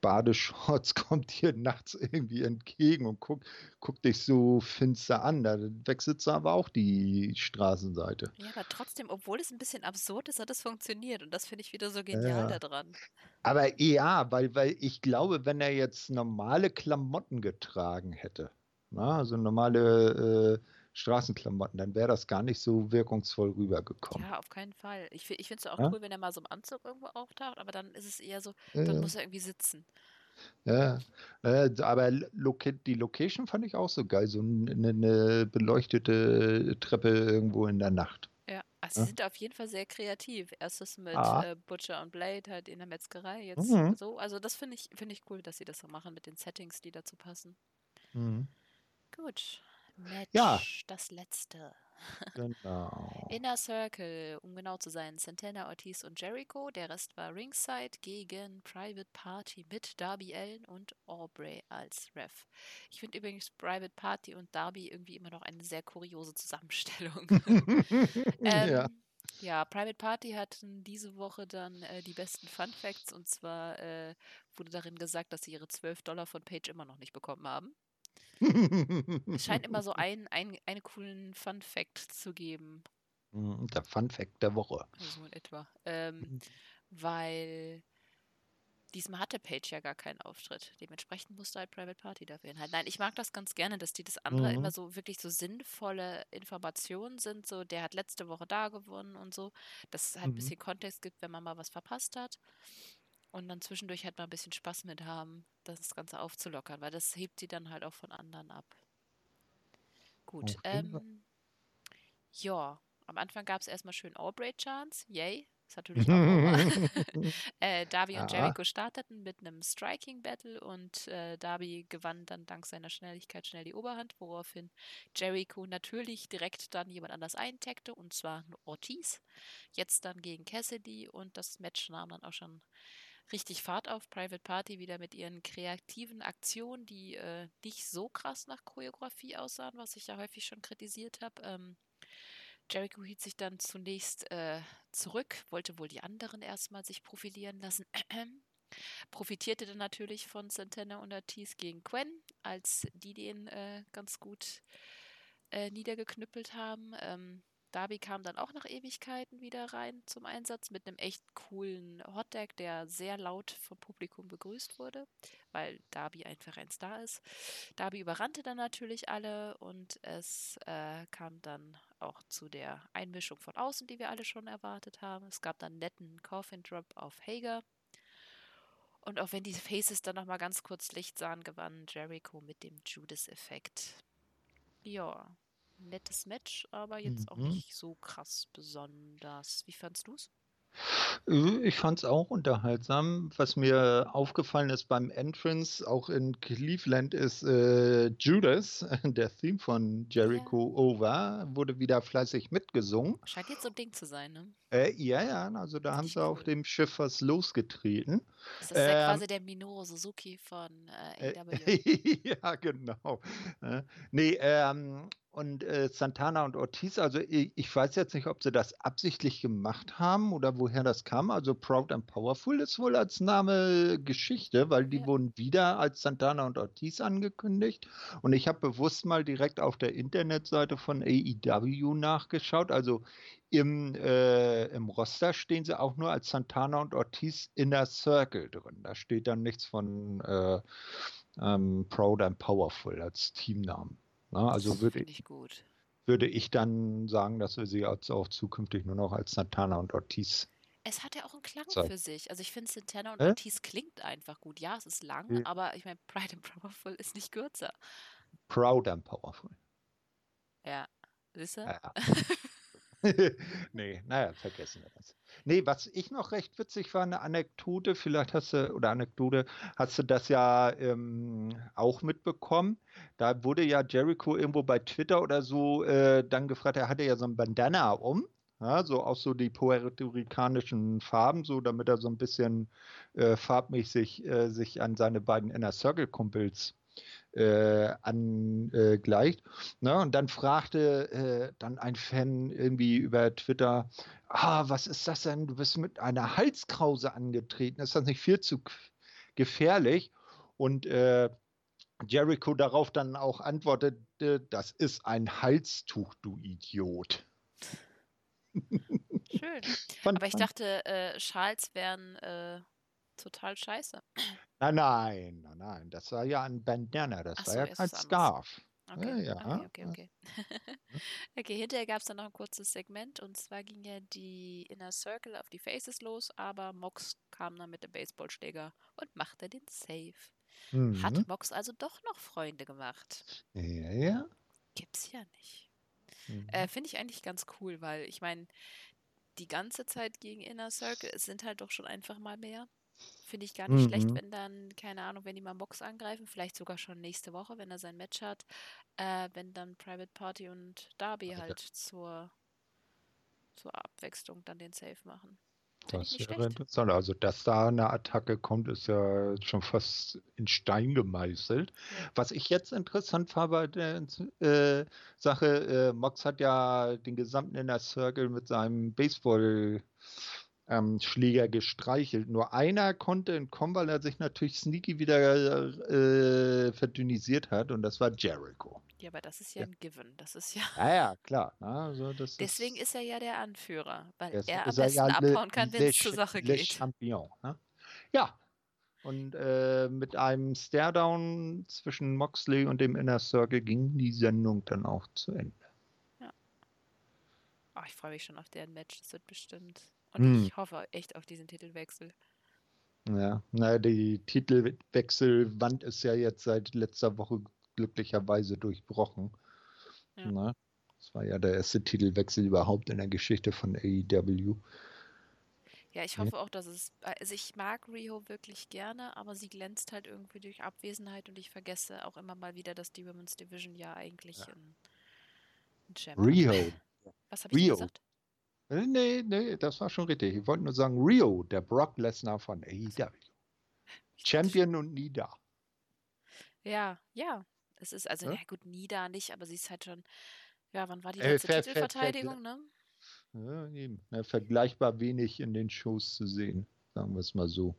Badeshorts kommt dir nachts irgendwie entgegen und guckt, guckt dich so finster an. Da wechselt aber auch die Straßenseite. Ja, aber trotzdem, obwohl es ein bisschen absurd ist, hat es funktioniert und das finde ich wieder so genial Ja. daran. Aber ja, weil, weil ich glaube, wenn er jetzt normale Klamotten getragen hätte, na, also normale äh, Straßenklamotten, dann wäre das gar nicht so wirkungsvoll rübergekommen. Ja, auf keinen Fall. Ich, ich finde es auch Ja? cool, wenn er mal so im Anzug irgendwo auftaucht, aber dann ist es eher so, Ja, dann ja. muss er irgendwie sitzen. Ja, äh, aber Loca die Location fand ich auch so geil, so eine, eine beleuchtete Treppe irgendwo in der Nacht. Ja, also sie Ja? sind auf jeden Fall sehr kreativ. Erstes mit Ah, äh, Butcher und Blade halt in der Metzgerei, jetzt mhm. so. Also das finde ich, finde ich cool, dass sie das so machen mit den Settings, die dazu passen. Mhm. Gut. Ja, Match, das letzte. genau. Inner Circle, um genau zu sein, Santana, Ortiz und Jericho. Der Rest war Ringside gegen Private Party mit Darby Allen und Aubrey als Ref. Ich finde übrigens Private Party und Darby irgendwie immer noch eine sehr kuriose Zusammenstellung. Ja. ähm, ja, Private Party hatten diese Woche dann äh, die besten Fun Facts und zwar äh, wurde darin gesagt, dass sie ihre 12 Dollar von Page immer noch nicht bekommen haben. Es scheint immer so einen, einen, einen coolen Fun Fact zu geben, Mhm, Der Fun Fact der Woche. so in etwa. Ähm, weil diesmal hatte Page ja gar keinen Auftritt. Dementsprechend musste halt Private Party dafür hinhalten. Nein, ich mag das ganz gerne, dass die das andere immer Mhm. so wirklich so sinnvolle Informationen sind. So, der hat letzte Woche da gewonnen und so. Dass es halt ein Mhm. bisschen Kontext gibt, wenn man mal was verpasst hat. Und dann zwischendurch halt mal ein bisschen Spaß mit haben, das Ganze aufzulockern, weil das hebt sie dann halt auch von anderen ab. Gut, ähm, ja, am Anfang gab es erstmal schön Aubrey-Chance. Yay. Ist natürlich auch äh, Darby und Ja. Jericho starteten mit einem Striking-Battle und äh, Darby gewann dann dank seiner Schnelligkeit schnell die Oberhand, woraufhin Jericho natürlich direkt dann jemand anders eintaggte, und zwar Ortiz. Jetzt dann gegen Cassidy und das Match nahm dann auch schon richtig Fahrt auf. Private Party wieder mit ihren kreativen Aktionen, die äh, nicht so krass nach Choreografie aussahen, was ich ja häufig schon kritisiert habe. Ähm, Jericho hielt sich dann zunächst äh, zurück, wollte wohl die anderen erstmal sich profilieren lassen. Profitierte dann natürlich von Santana und Ortiz gegen Quen, als die den äh, ganz gut äh, niedergeknüppelt haben. Ähm, Darby kam dann auch nach Ewigkeiten wieder rein zum Einsatz mit einem echt coolen Hotdog, der sehr laut vom Publikum begrüßt wurde, weil Darby einfach ein Star ist. Darby überrannte dann natürlich alle und es äh, kam dann auch zu der Einmischung von außen, die wir alle schon erwartet haben. Es gab dann einen netten Coffin Drop auf Hager. Und auch wenn die Faces dann nochmal ganz kurz Licht sahen, gewann Jericho mit dem Judas-Effekt. Ja, nettes Match, aber jetzt mhm. auch nicht so krass besonders. Wie fandst du es? Äh, ich fand es auch unterhaltsam. Was mir aufgefallen ist beim Entrance, auch in Cleveland, ist äh, Judas, der Theme von Jericho ja. Over, wurde wieder fleißig mitgesungen. Scheint jetzt so ein Ding zu sein, ne? Äh, ja, ja, also da haben sie cool. auf dem Schiff was losgetreten. Das ist ähm, ja quasi der Minoru Suzuki von äh, AW. ja, genau. Äh, nee, ähm, und äh, Santana und Ortiz, also ich, ich, weiß jetzt nicht, ob sie das absichtlich gemacht haben oder woher das kam. Also Proud and Powerful ist wohl als Name Geschichte, weil die ja. wurden wieder als Santana und Ortiz angekündigt. Und ich habe bewusst mal direkt auf der Internetseite von AEW nachgeschaut. Also im, äh, im Roster stehen sie auch nur als Santana und Ortiz Inner Circle drin. Da steht dann nichts von äh, ähm, Proud and Powerful als Teamnamen. Na, ne? also würde ich, würde ich dann sagen, dass wir sie jetzt auch zukünftig nur noch als Santana und Ortiz. Es hat ja auch einen Klang Zeit. für sich. Also ich finde, Santana und äh? Ortiz klingt einfach gut. Ja, es ist lang, ja. aber ich meine, Pride and Powerful ist nicht kürzer. Proud and Powerful. Ja, siehst du? Ja. nee, naja, vergessen wir das. Nee, was ich noch recht witzig war, eine Anekdote, vielleicht hast du, oder Anekdote, hast du das ja ähm, auch mitbekommen. Da wurde ja Jericho irgendwo bei Twitter oder so äh, dann gefragt, er hatte ja so ein Bandana um. Ja, so auch so die puerto-ricanischen Farben, so damit er so ein bisschen äh, farbmäßig äh, sich an seine beiden Inner Circle Kumpels äh, angleicht. Ne? Und dann fragte äh, dann ein Fan irgendwie über Twitter, ah, was ist das denn? Du bist mit einer Halskrause angetreten. Ist das nicht viel zu gefährlich? Und äh, Jericho darauf dann auch antwortete, das ist ein Halstuch, du Idiot. Schön. Aber ich dachte, äh, Schals wären äh, total scheiße. Nein, nein, nein, nein. Das war ja ein Bandana, das Ach war so, ja kein Scarf. Okay, ja, ja. okay, okay. Okay, okay hinterher gab es dann noch ein kurzes Segment und zwar ging ja die Inner Circle auf die Faces los, aber Mox kam dann mit dem Baseballschläger und machte den Save. Mhm. Hat Mox also doch noch Freunde gemacht? Ja, ja. Gibt's ja nicht. Mhm. Äh, Finde ich eigentlich ganz cool, weil ich meine, die ganze Zeit gegen Inner Circle, es sind halt doch schon einfach mal mehr. Finde ich gar nicht mhm. schlecht, wenn dann, keine Ahnung, wenn die mal Box angreifen, vielleicht sogar schon nächste Woche, wenn er sein Match hat, äh, wenn dann Private Party und Darby halt ja. zur, zur Abwechslung dann den Safe machen. das wäre interessant. Also, dass da eine Attacke kommt, ist ja schon fast in Stein gemeißelt. Ja. Was ich jetzt interessant fand bei der äh, Sache, äh, Mox hat ja den gesamten Inner Circle mit seinem Baseball ähm, Schläger gestreichelt. Nur einer konnte entkommen, weil er sich natürlich sneaky wieder äh, verdünnisiert hat und das war Jericho. Ja, aber das ist ja, ja. ein Given. Das ist ja. Ja, ja, klar. Also das Deswegen ist, ist, er ja der Anführer, weil er am besten ja abhauen kann, wenn es zur Sache geht. Champion, ne? Ja. Und äh, mit einem Staredown zwischen Moxley und dem Inner Circle ging die Sendung dann auch zu Ende. Ja. Oh, ich freue mich schon auf deren Match. Das wird bestimmt und hm. ich hoffe echt auf diesen Titelwechsel. Ja, naja, die Titelwechselwand ist ja jetzt seit letzter Woche glücklicherweise durchbrochen. Ja. Na, das war ja der erste Titelwechsel überhaupt in der Geschichte von AEW. Ja, ich hoffe ja. auch, dass es. Also ich mag Riho wirklich gerne, aber sie glänzt halt irgendwie durch Abwesenheit und ich vergesse auch immer mal wieder, dass die Women's Division ja eigentlich ja. ein, ein Champion Riho. Was habe ich Rio. gesagt? Äh, nee, nee, das war schon richtig. Ich wollte nur sagen, Rio, der Brock Lesnar von AEW. Champion und nie da. Ja, ja. Es ist, also, ja? ja gut, nie da nicht, aber sie ist halt schon, ja, wann war die äh, letzte äh, Titelverteidigung, ne? Ja, eben. Ja, vergleichbar wenig in den Shows zu sehen, sagen wir es mal so.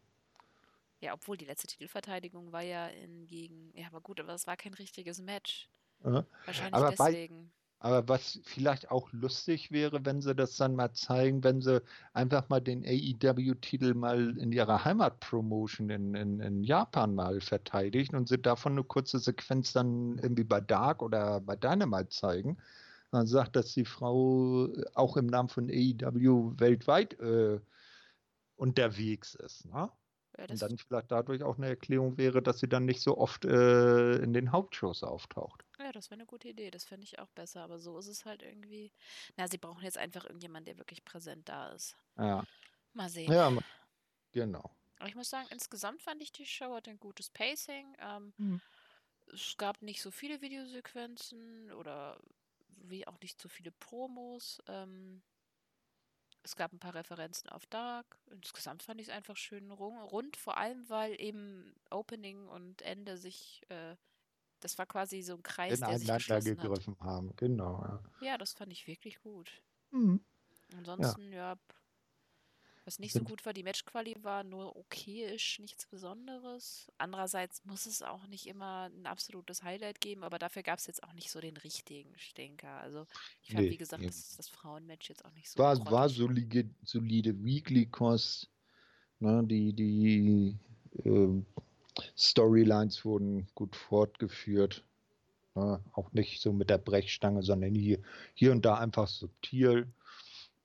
Ja, obwohl die letzte Titelverteidigung war ja in gegen, ja, aber gut, aber es war kein richtiges Match. Wahrscheinlich aber deswegen. Aber was vielleicht auch lustig wäre, wenn sie das dann mal zeigen, wenn sie einfach mal den AEW-Titel mal in ihrer Heimatpromotion in, in, in Japan mal verteidigen und sie davon eine kurze Sequenz dann irgendwie bei Dark oder bei Dynamite zeigen. Man sagt, dass die Frau auch im Namen von AEW weltweit äh, unterwegs ist. Ne? Ja, und dann vielleicht dadurch auch eine Erklärung wäre, dass sie dann nicht so oft äh, in den Hauptshows auftaucht. Ja, das wäre eine gute Idee. Das fände ich auch besser. Aber so ist es halt irgendwie. Na, sie brauchen jetzt einfach irgendjemanden, der wirklich präsent da ist. Ja. Mal sehen. Ja, genau. Aber ich muss sagen, insgesamt fand ich die Show hat ein gutes Pacing. Ähm, mhm. Es gab nicht so viele Videosequenzen oder wie auch nicht so viele Promos. Ähm, es gab ein paar Referenzen auf Dark. Insgesamt fand ich es einfach schön rund, vor allem weil eben Opening und Ende sich, äh, das war quasi so ein Kreis, der sich geschlossen gegriffen hat. haben. Genau. Ja. ja, das fand ich wirklich gut. Mhm. Ansonsten, ja, ja was nicht so gut war, die Matchquali war nur okayisch, nichts Besonderes. Andererseits muss es auch nicht immer ein absolutes Highlight geben, aber dafür gab es jetzt auch nicht so den richtigen Stinker. Also ich fand, nee, wie gesagt, das, das Frauenmatch jetzt auch nicht so. War, war solide, solide Weekly Cost. Ne, die die äh, Storylines wurden gut fortgeführt. Ne, auch nicht so mit der Brechstange, sondern hier, hier und da einfach subtil.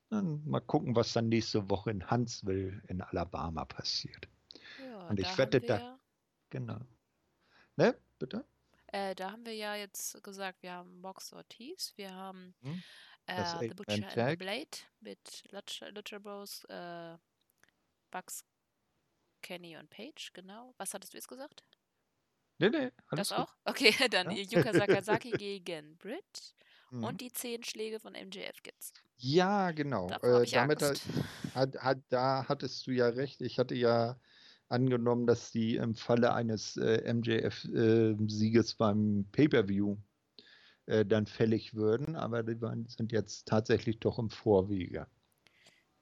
Dann mal gucken, was dann nächste Woche in Huntsville in Alabama passiert. Ja, Und ich wette da. Genau. Ne, bitte? Äh, da haben wir ja jetzt gesagt, wir haben Box Ortiz, wir haben hm? äh, The Butcher and the Blade mit Lucha, Lucha Bros, äh, Bugs, Kenny und Page, genau. Was hattest du jetzt gesagt? Nee, nee. das gut. auch? Okay, dann ja? Yuka Sakazaki gegen Britt mhm. und die zehn Schläge von MJF gibt's. Ja, genau. Äh, damit hat, hat, hat, da hattest du ja recht. Ich hatte ja angenommen, dass die im Falle eines äh, MJF-Sieges äh, beim Pay-Per-View äh, dann fällig würden, aber die waren, sind jetzt tatsächlich doch im Vorwege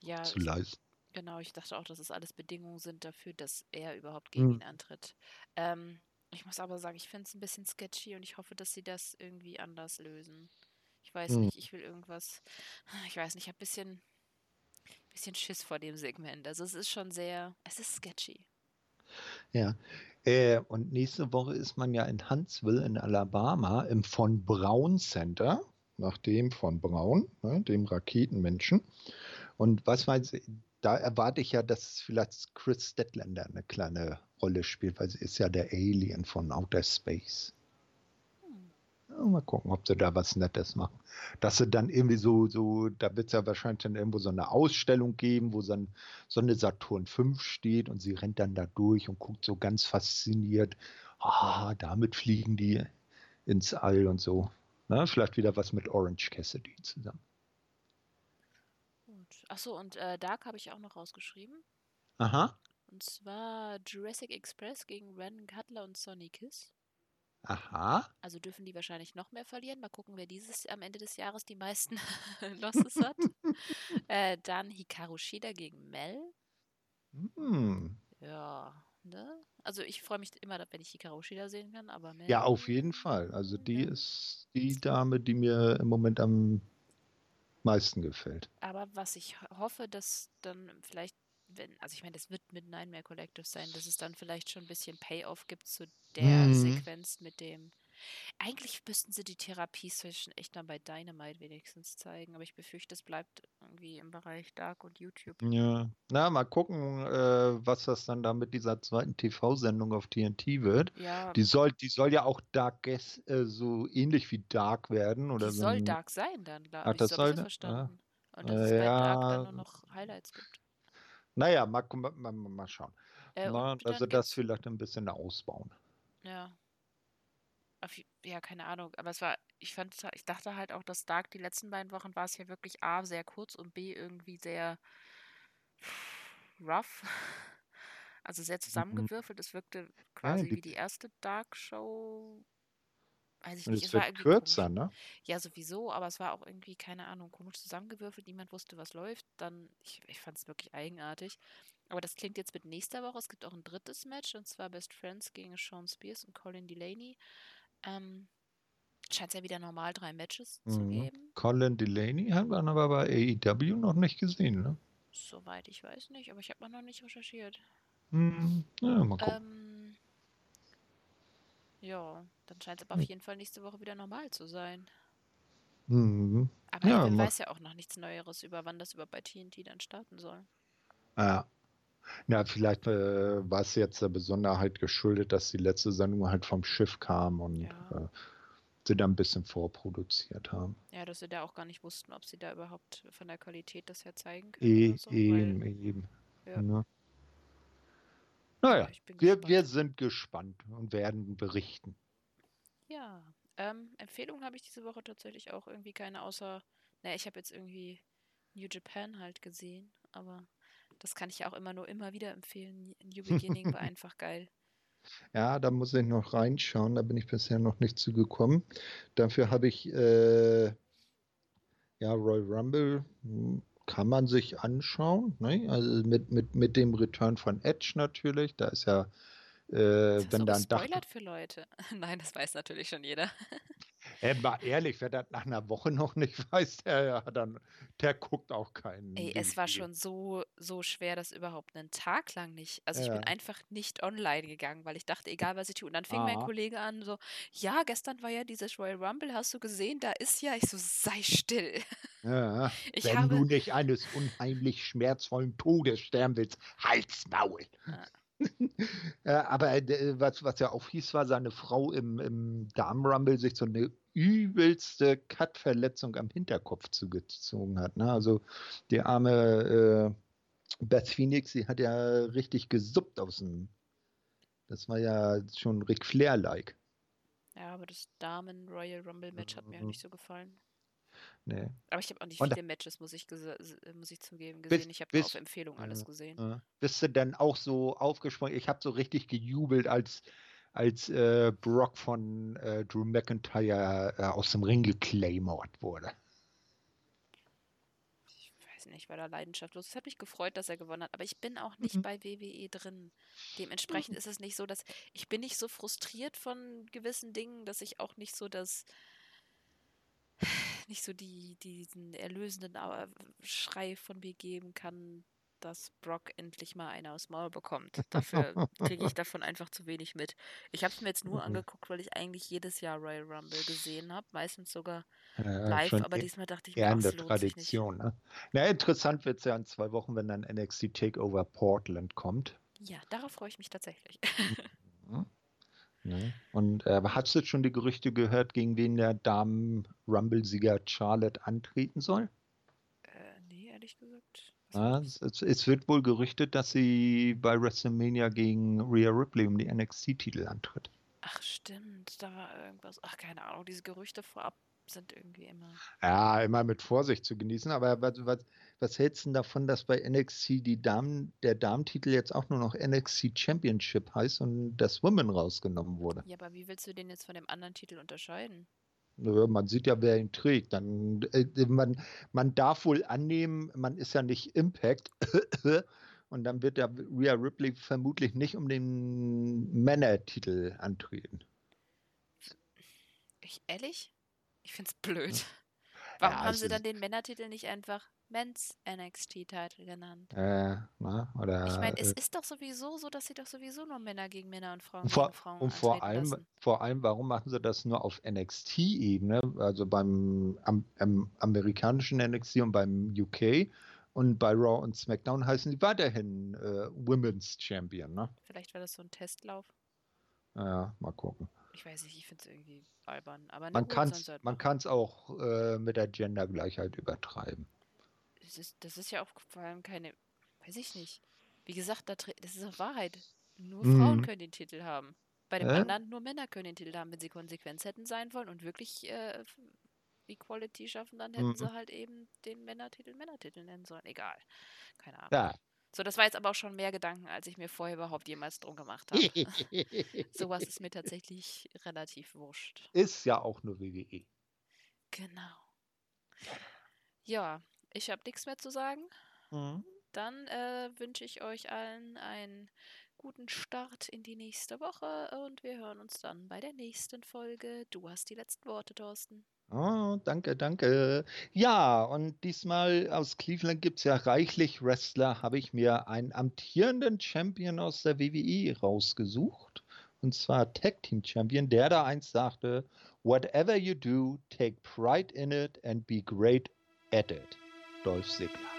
ja, zu leisten. Genau, ich dachte auch, dass es alles Bedingungen sind dafür, dass er überhaupt gegen hm. ihn antritt. Ähm, ich muss aber sagen, ich finde es ein bisschen sketchy und ich hoffe, dass sie das irgendwie anders lösen. Ich weiß hm. nicht, ich will irgendwas. Ich weiß nicht, ich habe ein bisschen, bisschen Schiss vor dem Segment. Also es ist schon sehr, es ist sketchy. Ja. Äh, und nächste Woche ist man ja in Huntsville in Alabama im von Braun Center, nach dem von Braun, ne, dem Raketenmenschen. Und was weiß ich, da erwarte ich ja, dass vielleicht Chris Stedlander eine kleine Rolle spielt, weil sie ist ja der Alien von Outer Space. Mal gucken, ob sie da was Nettes machen. Dass sie dann irgendwie so, so da wird es ja wahrscheinlich dann irgendwo so eine Ausstellung geben, wo dann so eine Saturn 5 steht und sie rennt dann da durch und guckt so ganz fasziniert. Ah, damit fliegen die ins All und so. Na, vielleicht wieder was mit Orange Cassidy zusammen. Achso, und äh, Dark habe ich auch noch rausgeschrieben. Aha. Und zwar Jurassic Express gegen Brandon Cutler und Sonny Kiss. Aha. Also dürfen die wahrscheinlich noch mehr verlieren. Mal gucken, wer dieses am Ende des Jahres die meisten Losses hat. äh, dann Hikaru Shida gegen Mel. Hm. Ja, ne? Also ich freue mich immer, wenn ich Hikaru Shida sehen kann, aber Mel. Ja, auf jeden Fall. Also die ja. ist die Dame, die mir im Moment am meisten gefällt. Aber was ich hoffe, dass dann vielleicht wenn, also ich meine, das wird mit Nightmare Collective sein, dass es dann vielleicht schon ein bisschen Payoff gibt zu der mhm. Sequenz mit dem. Eigentlich müssten sie die Therapie-Session echt dann bei Dynamite wenigstens zeigen, aber ich befürchte, es bleibt irgendwie im Bereich Dark und YouTube. Ja, na, mal gucken, äh, was das dann da mit dieser zweiten TV-Sendung auf TNT wird. Ja. Die soll, die soll ja auch Dark Guess, äh, so ähnlich wie Dark werden. Oder die so soll Dark sein dann, glaube ich. Ach, das so soll, verstanden. Ja. Und dass es bei Dark dann nur noch Highlights gibt. Naja, mal, mal, mal schauen. Äh, Na, also das vielleicht ein bisschen ausbauen. Ja. Auf, ja, keine Ahnung. Aber es war, ich fand, ich dachte halt auch, dass Dark die letzten beiden Wochen war es ja wirklich A, sehr kurz und B, irgendwie sehr rough. Also sehr mhm. zusammengewürfelt. Es wirkte quasi ja, wie die erste Dark-Show weiß ich nicht. Es, war kürzer, komisch. ne? Ja, sowieso, aber es war auch irgendwie, keine Ahnung, komisch zusammengewürfelt. Niemand wusste, was läuft. Dann, ich, ich fand es wirklich eigenartig. Aber das klingt jetzt mit nächster Woche. Es gibt auch ein drittes Match und zwar Best Friends gegen Sean Spears und Colin Delaney. Ähm, Scheint es ja wieder normal drei Matches mhm. zu geben. Colin Delaney haben wir aber bei AEW noch nicht gesehen, ne? Soweit ich weiß nicht, aber ich habe noch nicht recherchiert. Mhm. Ja, mal gucken. Ähm, ja, dann scheint es aber auf hm. jeden Fall nächste Woche wieder normal zu sein. Mhm. Aber Ja, man ma- weiß ja auch noch nichts Neueres über, wann das über bei TNT dann starten soll. Ja. Na, vielleicht äh, war es jetzt der Besonderheit geschuldet, dass die letzte Sendung halt vom Schiff kam und Ja. äh, sie da ein bisschen vorproduziert haben. Ja, dass sie da auch gar nicht wussten, ob sie da überhaupt von der Qualität das her zeigen können E so. eben, Weil, eben. Ja. Ne? Naja, wir, gespannt. wir sind gespannt und werden berichten. Ja, ähm, Empfehlungen habe ich diese Woche tatsächlich auch irgendwie keine, außer, naja, ich habe jetzt irgendwie New Japan halt gesehen, aber das kann ich ja auch immer nur immer wieder empfehlen. New Beginning war einfach geil. Ja, da muss ich noch reinschauen, da bin ich bisher noch nicht zugekommen. Dafür habe ich, äh, ja, Royal Rumble hm, kann man sich anschauen, ne? Also mit, mit, mit dem Return von Edge natürlich, da ist ja, äh, Ist das wenn da ein Dach. für Leute? Nein, das weiß natürlich schon jeder. Ey, mal ehrlich, wer das nach einer Woche noch nicht weiß, der, dann, der guckt auch keinen. Ey, es war schon so, so schwer, das überhaupt einen Tag lang nicht. Also ich bin Ja. einfach nicht online gegangen, weil ich dachte, egal was ich tue. Und dann fing mein Aha. Kollege an, so, ja, gestern war ja dieses Royal Rumble, hast du gesehen? Da ist ja, ich so, sei still. Ja, Ich wenn habe, du nicht eines unheimlich schmerzvollen Todes sterben willst, halt's Maul. Ja. Ja, aber äh, was, was ja auch hieß, war, seine Frau im, im Darmrumble sich so eine übelste Cut-Verletzung am Hinterkopf zugezogen hat. Ne? Also die arme äh, Beth Phoenix, sie hat ja richtig gesuppt aus dem. Das war ja schon Ric Flair-like. ja, aber das Damen Royal Rumble Match hat mir auch Mhm. nicht so gefallen. Nee. Aber ich habe auch nicht Und- viele Matches, muss ich, muss ich zugeben, gesehen. Ich habe auf Empfehlung alles Ja, gesehen. Ja. Bist du denn auch so aufgesprungen? Ich habe so richtig gejubelt, als, als äh, Brock von äh, Drew McIntyre äh, aus dem Ring geclaimort wurde. Ich weiß nicht, war da leidenschaftslos. Es hat mich gefreut, dass er gewonnen hat, aber ich bin auch nicht Mhm. bei WWE drin. Dementsprechend ist es nicht so, dass ich bin nicht so frustriert von gewissen Dingen, dass ich auch nicht so das nicht so die diesen erlösenden Schrei von mir geben kann, dass Brock endlich mal eine aus Maul bekommt. Dafür kriege ich davon einfach zu wenig mit. Ich habe es mir jetzt nur Mhm. angeguckt, weil ich eigentlich jedes Jahr Royal Rumble gesehen habe, meistens sogar Äh, live, aber e- diesmal dachte ich mir, ach, lohnt sich nicht. Tradition. Ne? Na, interessant wird es ja in zwei Wochen, wenn dann NXT Takeover Portland kommt. Ja, darauf freue ich mich tatsächlich. Ne? Und äh, hast du schon die Gerüchte gehört, gegen wen der Damen-Rumble-Sieger Charlotte antreten soll? Äh, nee, ehrlich gesagt. Ja, es, es wird wohl gerüchtet, dass sie bei WrestleMania gegen Rhea Ripley um die NXT-Titel antritt. Ach, stimmt, da war irgendwas. Ach, keine Ahnung, diese Gerüchte vorab sind irgendwie immer. Ja, immer mit Vorsicht zu genießen. Aber was, was, was hältst du denn davon, dass bei NXT die Damen, der Damentitel jetzt auch nur noch NXT Championship heißt und das Women rausgenommen wurde? Ja, aber wie willst du den jetzt von dem anderen Titel unterscheiden? Man sieht ja, wer ihn trägt. Dann, äh, man, man darf wohl annehmen, man ist ja nicht Impact. Und dann wird der Rhea Ripley vermutlich nicht um den Männertitel antreten. Ich, ehrlich? Ich find's blöd. Warum Ja, haben sie dann den Männertitel nicht einfach Men's NXT-Titel genannt? Äh, na, oder, Ich meine, es äh, ist doch sowieso so, dass sie doch sowieso nur Männer gegen Männer und Frauen vor, gegen Frauen und vor allem, lassen. vor allem, warum machen sie das nur auf NXT-Ebene, also beim am, am amerikanischen NXT und beim UK und bei Raw und SmackDown heißen die weiterhin äh, Women's Champion, ne? Vielleicht war das so ein Testlauf. Ja, mal gucken. Ich weiß nicht, ich finde es irgendwie albern. Aber Man kann es sie halt man auch äh, mit der Gendergleichheit übertreiben. Es ist, das ist ja auch vor allem keine, weiß ich nicht. Wie gesagt, das ist auch Wahrheit. Nur Frauen Mhm. können den Titel haben. Bei dem Äh? anderen nur Männer können den Titel haben. Wenn sie Konsequenz hätten sein wollen und wirklich äh, Equality schaffen, dann hätten Mhm. sie halt eben den Männertitel Männertitel nennen sollen. Egal. Keine Ahnung. Ja. So, das war jetzt aber auch schon mehr Gedanken, als ich mir vorher überhaupt jemals drum gemacht habe. Sowas ist mir tatsächlich relativ wurscht. Ist ja auch nur. WWE. Genau. Ja, ich habe nichts mehr zu sagen. Mhm. Dann äh, wünsche ich euch allen einen guten Start in die nächste Woche und wir hören uns dann bei der nächsten Folge. Du hast die letzten Worte, Thorsten. Oh, danke, danke. Ja, und diesmal aus Cleveland gibt es ja reichlich Wrestler, habe ich mir einen amtierenden Champion aus der WWE rausgesucht. Und zwar Tag Team Champion, der da eins sagte, Whatever you do, take pride in it and be great at it. Dolph Segler.